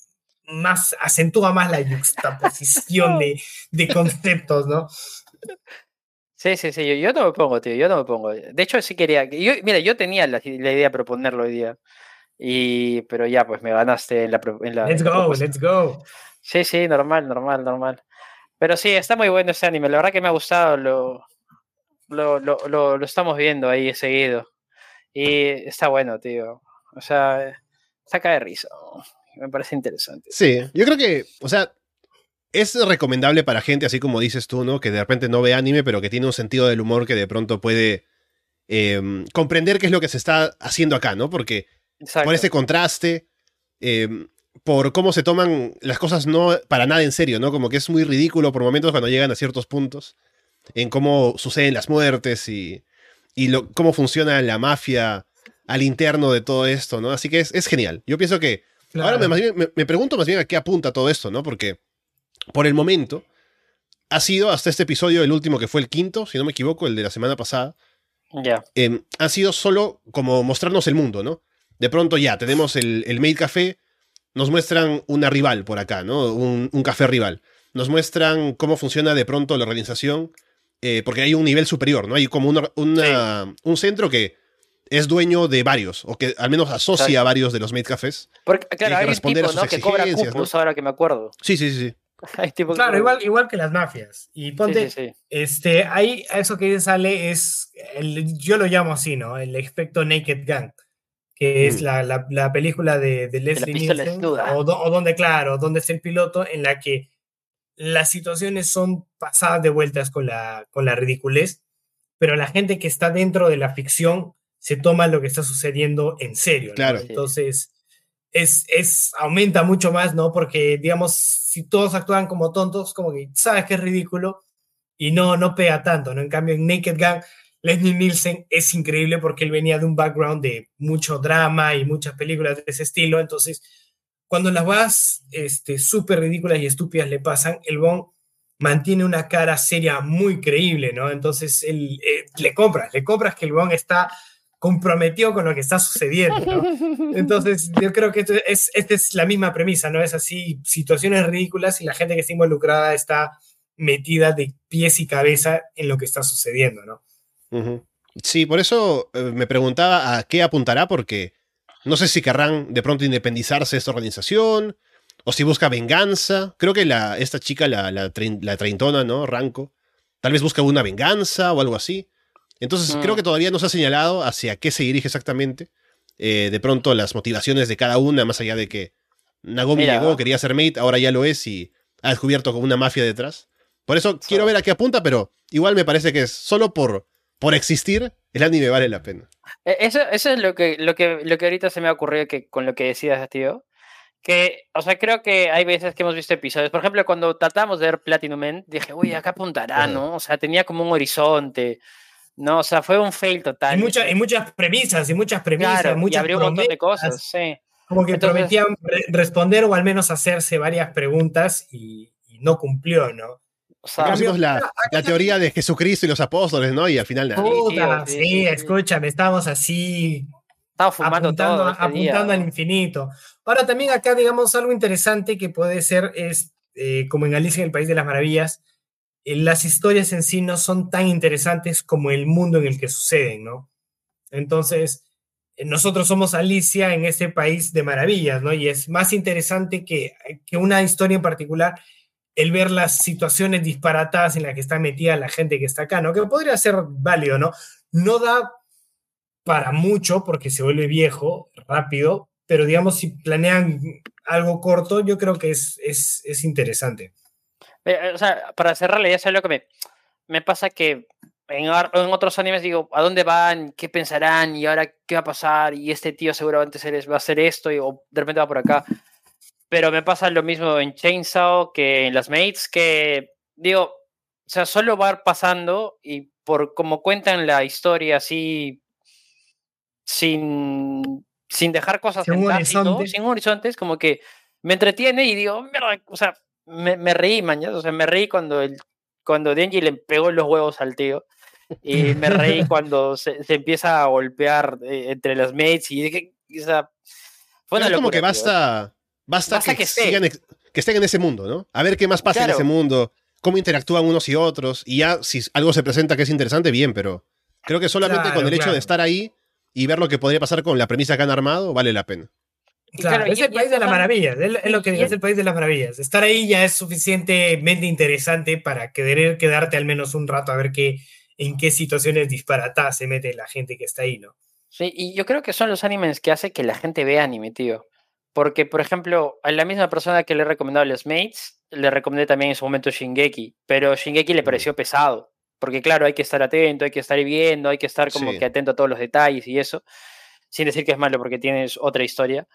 B: más, acentúa más la juxtaposición de, de conceptos, ¿no?
C: Sí, sí, sí, yo, yo, no me pongo, tío, yo no me pongo. De hecho, sí quería, yo, mira, yo tenía la, la idea de proponerlo hoy día, y, pero ya, pues me ganaste en la... En la
B: let's go, let's go.
C: Sí, sí, normal, normal, normal. Pero sí, está muy bueno ese anime, la verdad que me ha gustado, lo, lo, lo, lo, estamos viendo ahí seguido. Y está bueno, tío. O sea, saca de risa. Me parece interesante.
A: Sí, yo creo que, o sea, es recomendable para gente, así como dices tú, ¿no? Que de repente no ve anime, pero que tiene un sentido del humor que de pronto puede em, comprender qué es lo que se está haciendo acá, ¿no? Porque por ese contraste, em, por cómo se toman las cosas no para nada en serio, ¿no? Como que es muy ridículo por momentos cuando llegan a ciertos puntos en cómo suceden las muertes y, y lo, cómo funciona la mafia al interno de todo esto, ¿no? Así que es, es genial. Yo pienso que... Ahora me, me, pregunto más bien a qué apunta todo esto, ¿no? Porque por el momento ha sido hasta este episodio, el último que fue el quinto, si no me equivoco, el de la semana pasada.
C: Ya.
A: Em, ha sido solo como mostrarnos el mundo, ¿no? De pronto ya tenemos el, el Maid Café, nos muestran una rival por acá, ¿no? Un, un café rival. Nos muestran cómo funciona de pronto la organización eh, porque hay un nivel superior, ¿no? Hay como una, un centro que es dueño de varios, o que al menos asocia a varios de los maid cafés.
C: Porque, claro, hay un tipo, ¿no? Que cobra cupos, ahora que me acuerdo.
A: Sí, sí, sí.
B: claro, igual, igual que las mafias. Y ponte, este, ahí, eso que sale es, el, yo lo llamo así, ¿no? El efecto Naked Gun, que es mm. la, la, película de, de Leslie Nielsen, o, o, donde, claro, donde es el piloto en la que las situaciones son pasadas de vueltas con la, con la ridiculez, pero la gente que está dentro de la ficción se toma lo que está sucediendo en serio.
A: Claro.
B: Entonces, es, es, aumenta mucho más, ¿no? Porque, digamos, si todos actúan como tontos, como que sabes que es ridículo y no, no pega tanto, ¿no? En cambio, en Naked Gun, Leslie Nielsen es increíble porque él venía de un background de mucho drama y muchas películas de ese estilo, entonces cuando las vas este, súper ridículas y estúpidas le pasan, el Bon mantiene una cara seria muy creíble, ¿no? Entonces él, eh, le compras, le compras que el Bon está comprometido con lo que está sucediendo, ¿no? Entonces yo creo que es, esta es la misma premisa, ¿no? Es así, situaciones ridículas y la gente que está involucrada está metida de pies y cabeza en lo que está sucediendo, ¿no?
A: Sí, por eso eh, me preguntaba a qué apuntará, porque no sé si querrán de pronto independizarse de esta organización o si busca venganza. Creo que la, esta chica, la, la, treintona, ¿no? Ranco, tal vez busca una venganza o algo así. Entonces creo que mm. todavía no se ha señalado hacia qué se dirige exactamente. Eh, de pronto las motivaciones de cada una, más allá de que Nagomi llegó, quería ser mate, ahora ya lo es y ha descubierto con una mafia detrás. Por eso quiero ver a qué apunta, pero igual me parece que es solo por, por existir, el anime vale la pena.
C: E, eso, eso es lo que, lo, que, lo que ahorita se me ha ocurrido que, con lo que decías, tío. Que, o sea, creo que hay veces que hemos visto episodios. Por ejemplo, cuando tratamos de ver Platinum Man, dije, uy, acá apuntará, ¿no? O sea, tenía como un horizonte. No, o sea, fue un fail total.
B: Y, muchas y muchas premisas, y muchas premisas.
C: Claro,
B: muchas
C: y abrió un montón de cosas, sí.
B: Como que prometían responder o al menos hacerse varias preguntas y, y no cumplió, ¿no?
A: La, teoría de Jesucristo y los apóstoles, ¿no? Y al final
B: nada. sí, escúchame, estamos así.
C: Estamos fumando
B: apuntando,
C: todo
B: apuntando al infinito. Ahora también acá, digamos, algo interesante que puede ser es, eh, como en Alicia en el País de las Maravillas, eh, las historias en sí no son tan interesantes como el mundo en el que suceden, ¿no? Entonces, eh, nosotros somos Alicia en ese país de maravillas, ¿no? Y es más interesante que, que una historia en particular el ver las situaciones disparatadas en las que está metida la gente que está acá, ¿no? Que podría ser válido, ¿no? No da para mucho porque se vuelve viejo rápido, pero digamos, si planean algo corto, yo creo que es, es, interesante.
C: Eh, sea, para cerrarle, ya sé lo que me, me pasa que en, otros animes digo, ¿a dónde van? ¿Qué pensarán? ¿Y ahora qué va a pasar? Y este tío seguramente va a hacer esto y, o de repente va por acá. Pero me pasa lo mismo en Chainsaw que en las Mates, que digo, o sea, solo va pasando y por como cuentan la historia así, sin, sin dejar cosas
B: sin en horizonte.
C: sin horizontes, como que me entretiene y digo, mierda, o sea, me, me reí, man, o sea, me reí cuando, el, cuando Denji le pegó los huevos al tío. Y me reí cuando se, se empieza a golpear eh, entre las mates y dije, o sea, fue una
A: es como
C: locura,
A: que
C: tío.
A: Basta, que,
C: que esté.
A: sigan que estén en ese mundo, ¿no? A ver qué más pasa en ese mundo, cómo interactúan unos y otros, y ya si algo se presenta que es interesante, bien, pero creo que solamente
B: Claro,
A: con el hecho de estar ahí y ver lo que podría pasar con la premisa que han armado, vale la pena.
B: Claro,
C: claro,
B: es el
C: y
B: país de las maravillas, es, lo que digo,
C: es
B: el país de las maravillas. Estar ahí ya es suficientemente interesante para querer quedarte al menos un rato a ver qué, en qué situaciones disparatadas se mete la gente que está ahí, ¿no?
C: Sí, y yo creo que son los animes que hace que la gente vea anime, tío. Porque, por ejemplo, a la misma persona que le he recomendado los Mates, le recomendé también en su momento Shingeki, pero Shingeki le pareció pesado. Porque, claro, hay que estar atento, hay que estar viendo, hay que estar como
A: Sí.
C: que atento a todos los detalles y eso. Sin decir que es malo porque tienes otra historia.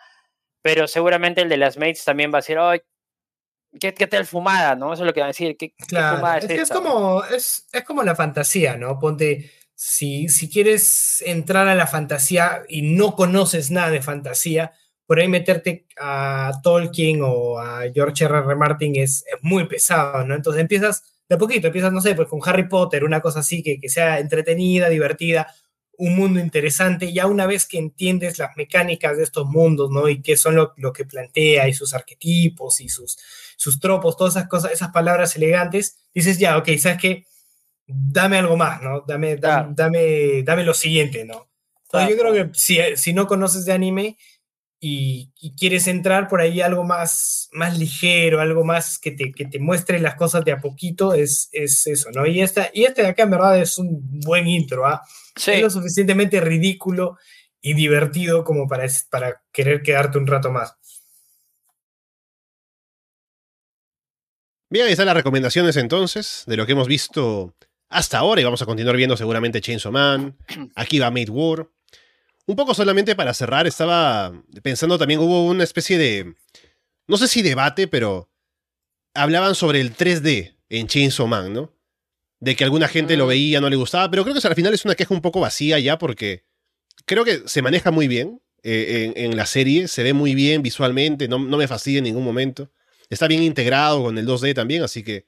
C: Pero seguramente el de las Mates también va a decir, ay, ¿qué, qué tal fumada? ¿No? Eso es lo que va a decir. ¿Qué, qué
B: Claro,
C: fumada
B: es,
C: es
B: que es
C: esta?
B: como, es, es como la fantasía, ¿no? Ponte, si, si quieres entrar a la fantasía y no conoces nada de fantasía, por ahí meterte a Tolkien o a George R. R. Martin es, es muy pesado, ¿no? Entonces empiezas de a poquito, empiezas, no sé, pues con Harry Potter, una cosa así que, que sea entretenida, divertida, un mundo interesante, ya una vez que entiendes las mecánicas de estos mundos, ¿no? Y qué son lo, lo que plantea y sus arquetipos y sus, sus tropos, todas esas cosas, esas palabras elegantes, dices, ya, ok, ¿sabes qué? Dame algo más, ¿no? Dame, dame,
C: Claro.
B: dame, dame lo siguiente, ¿no? Entonces,
C: Claro,
B: yo creo que si, si no conoces de anime y, y quieres entrar por ahí algo más, más ligero, algo más que te, que te muestre las cosas de a poquito, es, es eso, ¿no? Y, esta, y este de acá en verdad es un buen intro, ¿ah?
C: Sí.
B: Es lo suficientemente ridículo y divertido como para, para querer quedarte un rato más.
A: Bien, ahí están las recomendaciones entonces de lo que hemos visto hasta ahora y vamos a continuar viendo seguramente Chainsaw Man. Aquí va Made War. Un poco solamente para cerrar, estaba pensando también hubo una especie de no sé si debate, pero hablaban sobre el 3D en Chainsaw Man, ¿no? De que alguna gente lo
C: Mm.
A: veía, no le gustaba, pero creo que al final es una queja un poco vacía ya porque creo que se maneja muy bien eh, en, en la serie, se ve muy bien visualmente, no, no me fastidia en ningún momento. Está bien integrado con el 2D también, así que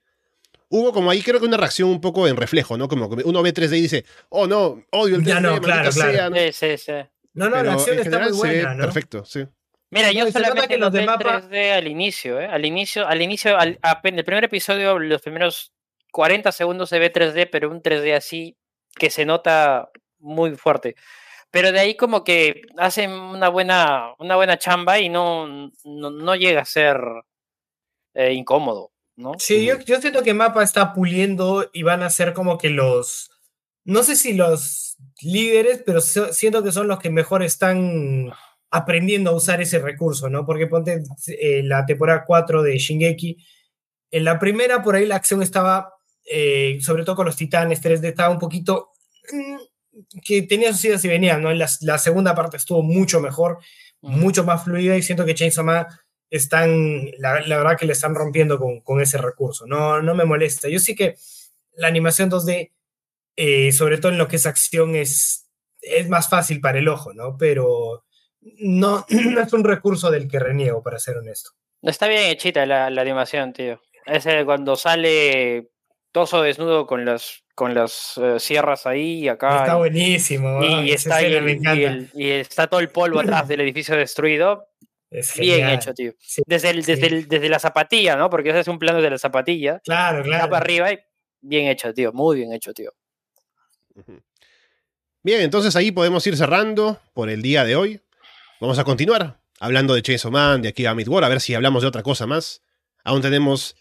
A: hubo como ahí creo que una reacción un poco en reflejo, ¿no? Como que uno ve 3D y dice, oh no, odio el 3D,
B: Ya no, claro, claro.
A: sea", ¿no?
C: Sí, sí, sí.
B: No, no,
A: Pero
B: la acción está muy buena, ¿no?
A: Perfecto, sí.
C: Mira,
B: No,
C: yo
B: nota
C: solamente
B: que los de mapa-
C: 3D al inicio, ¿eh? Al inicio, al inicio, al, apen- en el primer episodio, los primeros 40 segundos se ve 3D, pero un 3D así que se nota muy fuerte. Pero de ahí como que hacen una buena, una buena chamba y no, no, no llega a ser eh, incómodo, ¿no?
B: Sí, yo, yo siento que Mapa está puliendo y van a ser como que los, no sé si los líderes, pero siento que son los que mejor están aprendiendo a usar ese recurso, ¿no? Porque ponte eh, la temporada 4 de Shingeki, en la primera por ahí la acción estaba, eh, sobre todo con los titanes 3D, estaba un poquito... mm, que tenía sus idas y venías, ¿no? En la, la segunda parte estuvo mucho mejor, mucho más fluida y siento que Chainsaw Man están, la, la verdad que le están rompiendo con, con ese recurso. No, no me molesta. Yo sí que la animación 2D, eh, sobre todo en lo que es acción, es, es más fácil para el ojo, ¿no? Pero no, no es un recurso del que reniego, para ser honesto.
C: Está bien hechita la, la animación, tío. Ese cuando sale torso desnudo con las con las eh, sierras ahí y acá.
B: está buenísimo.
C: y, está, y,
B: escena
C: el-
B: me
C: y
B: encanta.
C: el- y está todo el polvo atrás del edificio destruido.
B: Es
C: Bien hecho, tío.
B: Sí,
C: Desde, el, desde,
B: sí.
C: el- desde la zapatilla, ¿no? Porque ese es un plano de la zapatilla.
B: Claro, claro.
C: para arriba y bien hecho, tío. Muy bien hecho, tío.
A: Bien, entonces ahí podemos ir cerrando por el día de hoy. Vamos a continuar hablando de Chainsaw Man, de aquí a Midwar, a ver si hablamos de otra cosa más. Aún tenemos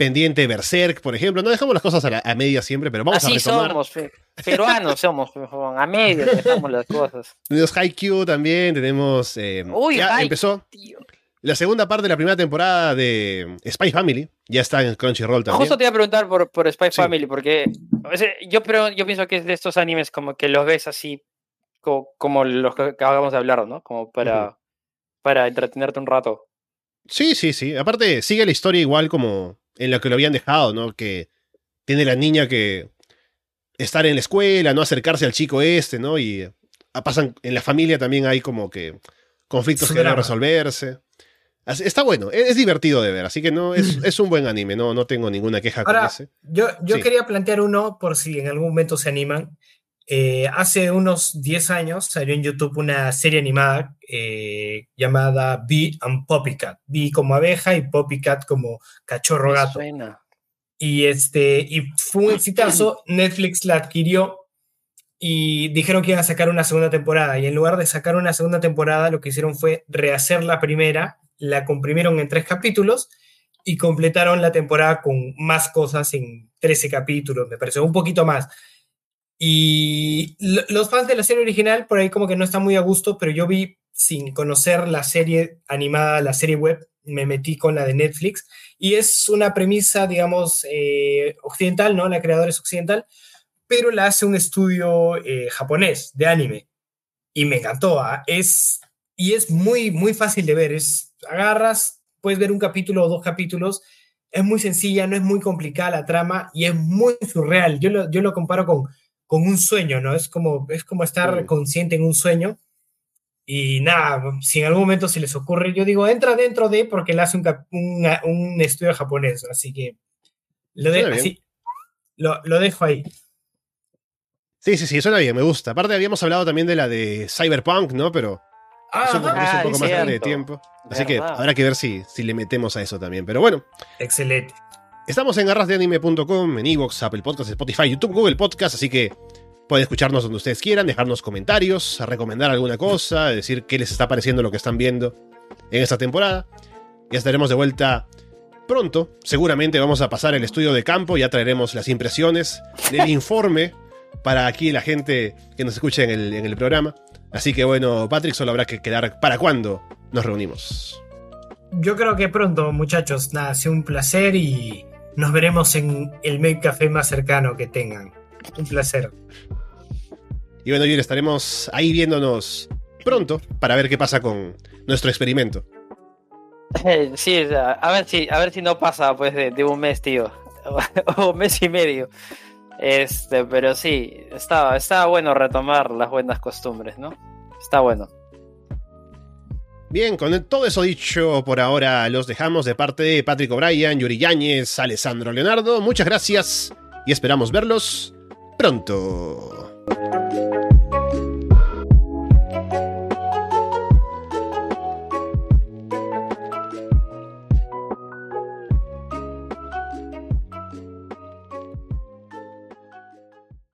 A: pendiente Berserk, por ejemplo. No dejamos las cosas a, la- a media siempre, pero vamos
C: Así
A: a retomar.
C: somos, pe- peruanos somos, a medio dejamos las cosas.
A: Tenemos Haikyuu también, tenemos... eh,
C: Uy,
A: ya
C: Haikyuu,
A: empezó
C: tío.
A: la segunda parte de la primera temporada de Spy Family. Ya está en Crunchyroll también.
C: Justo te iba a preguntar por, por Spy
A: Sí.
C: Family, porque o sea, yo, pero, yo pienso que es de estos animes como que los ves así, co- como, los que acabamos de hablar, ¿no? Como para, para entretenerte un rato.
A: Sí, sí, sí. Aparte, sigue la historia igual como en la que lo habían dejado, ¿no? Que tiene la niña que estar en la escuela, no acercarse al chico este, ¿no? Y eh, pasan en la familia también hay como que conflictos
B: Su
A: que deben resolverse. Está bueno, es, divertido de ver, así que no es, es, un buen anime, no, no tengo ninguna queja con ese.
B: Yo, yo quería plantear uno por si en algún momento se animan. Eh, hace unos 10 años salió en YouTube una serie animada eh, llamada Bee and Poppycat. Bee como abeja y Poppycat como cachorro gato. Y, este, y fue un exitazo. Netflix la adquirió y dijeron que iban a sacar una segunda temporada. Y en lugar de sacar una segunda temporada, lo que hicieron fue rehacer la primera, la comprimieron en tres capítulos y completaron la temporada con más cosas en 13 capítulos, me pareció un poquito más. Y los fans de la serie original por ahí como que no están muy a gusto, pero yo vi sin conocer la serie animada, la serie web, me metí con la de Netflix y es una premisa, digamos, eh, occidental, ¿no? La creadora es occidental, pero la hace un estudio eh, japonés de anime y me encantó. ¿ah? Es, y es muy, muy fácil de ver. Es, agarras, puedes ver un capítulo o dos capítulos. Es muy sencilla, no es muy complicada la trama y es muy surreal. Yo yo lo comparo con con un sueño, ¿no? Es como, es como estar consciente en un sueño. Y nada, si en algún momento se les ocurre, yo digo, entra dentro de, porque él hace un, un, estudio japonés, así que lo, lo, lo, dejo ahí.
A: Sí, sí, sí, suena bien, me gusta. Aparte habíamos hablado también de la de Cyberpunk, ¿no? Pero
B: ah,
A: es un poco más grande de tiempo. Así que habrá que ver si, si le metemos a eso también. Pero bueno.
B: Excelente.
A: Estamos en garrasdeanime.com, en Evox, Apple Podcasts, Spotify, YouTube, Google Podcasts, así que pueden escucharnos donde ustedes quieran, dejarnos comentarios, recomendar alguna cosa, decir qué les está pareciendo lo que están viendo en esta temporada. Ya estaremos de vuelta pronto. Seguramente vamos a pasar el estudio de campo, ya traeremos las impresiones, el informe para aquí la gente que nos escuche en el, en el programa. Así que bueno, Patrick, solo habrá que quedar para cuando nos reunimos.
B: Yo creo que pronto, muchachos. Nada, ha sido un placer y nos veremos en el Make Café más cercano que tengan. Un placer.
A: Y bueno, hoy estaremos ahí viéndonos pronto para ver qué pasa con nuestro experimento.
C: Sí, a ver si, a ver si no pasa pues de, un mes, tío. o un mes y medio. Este, pero sí, estaba, estaba bueno retomar las buenas costumbres, ¿no? Está bueno.
A: Bien, con todo eso dicho, por ahora los dejamos de parte de Patrick O'Brien, Yuri Yáñez, Alessandro Leonardo. Muchas gracias y esperamos verlos pronto.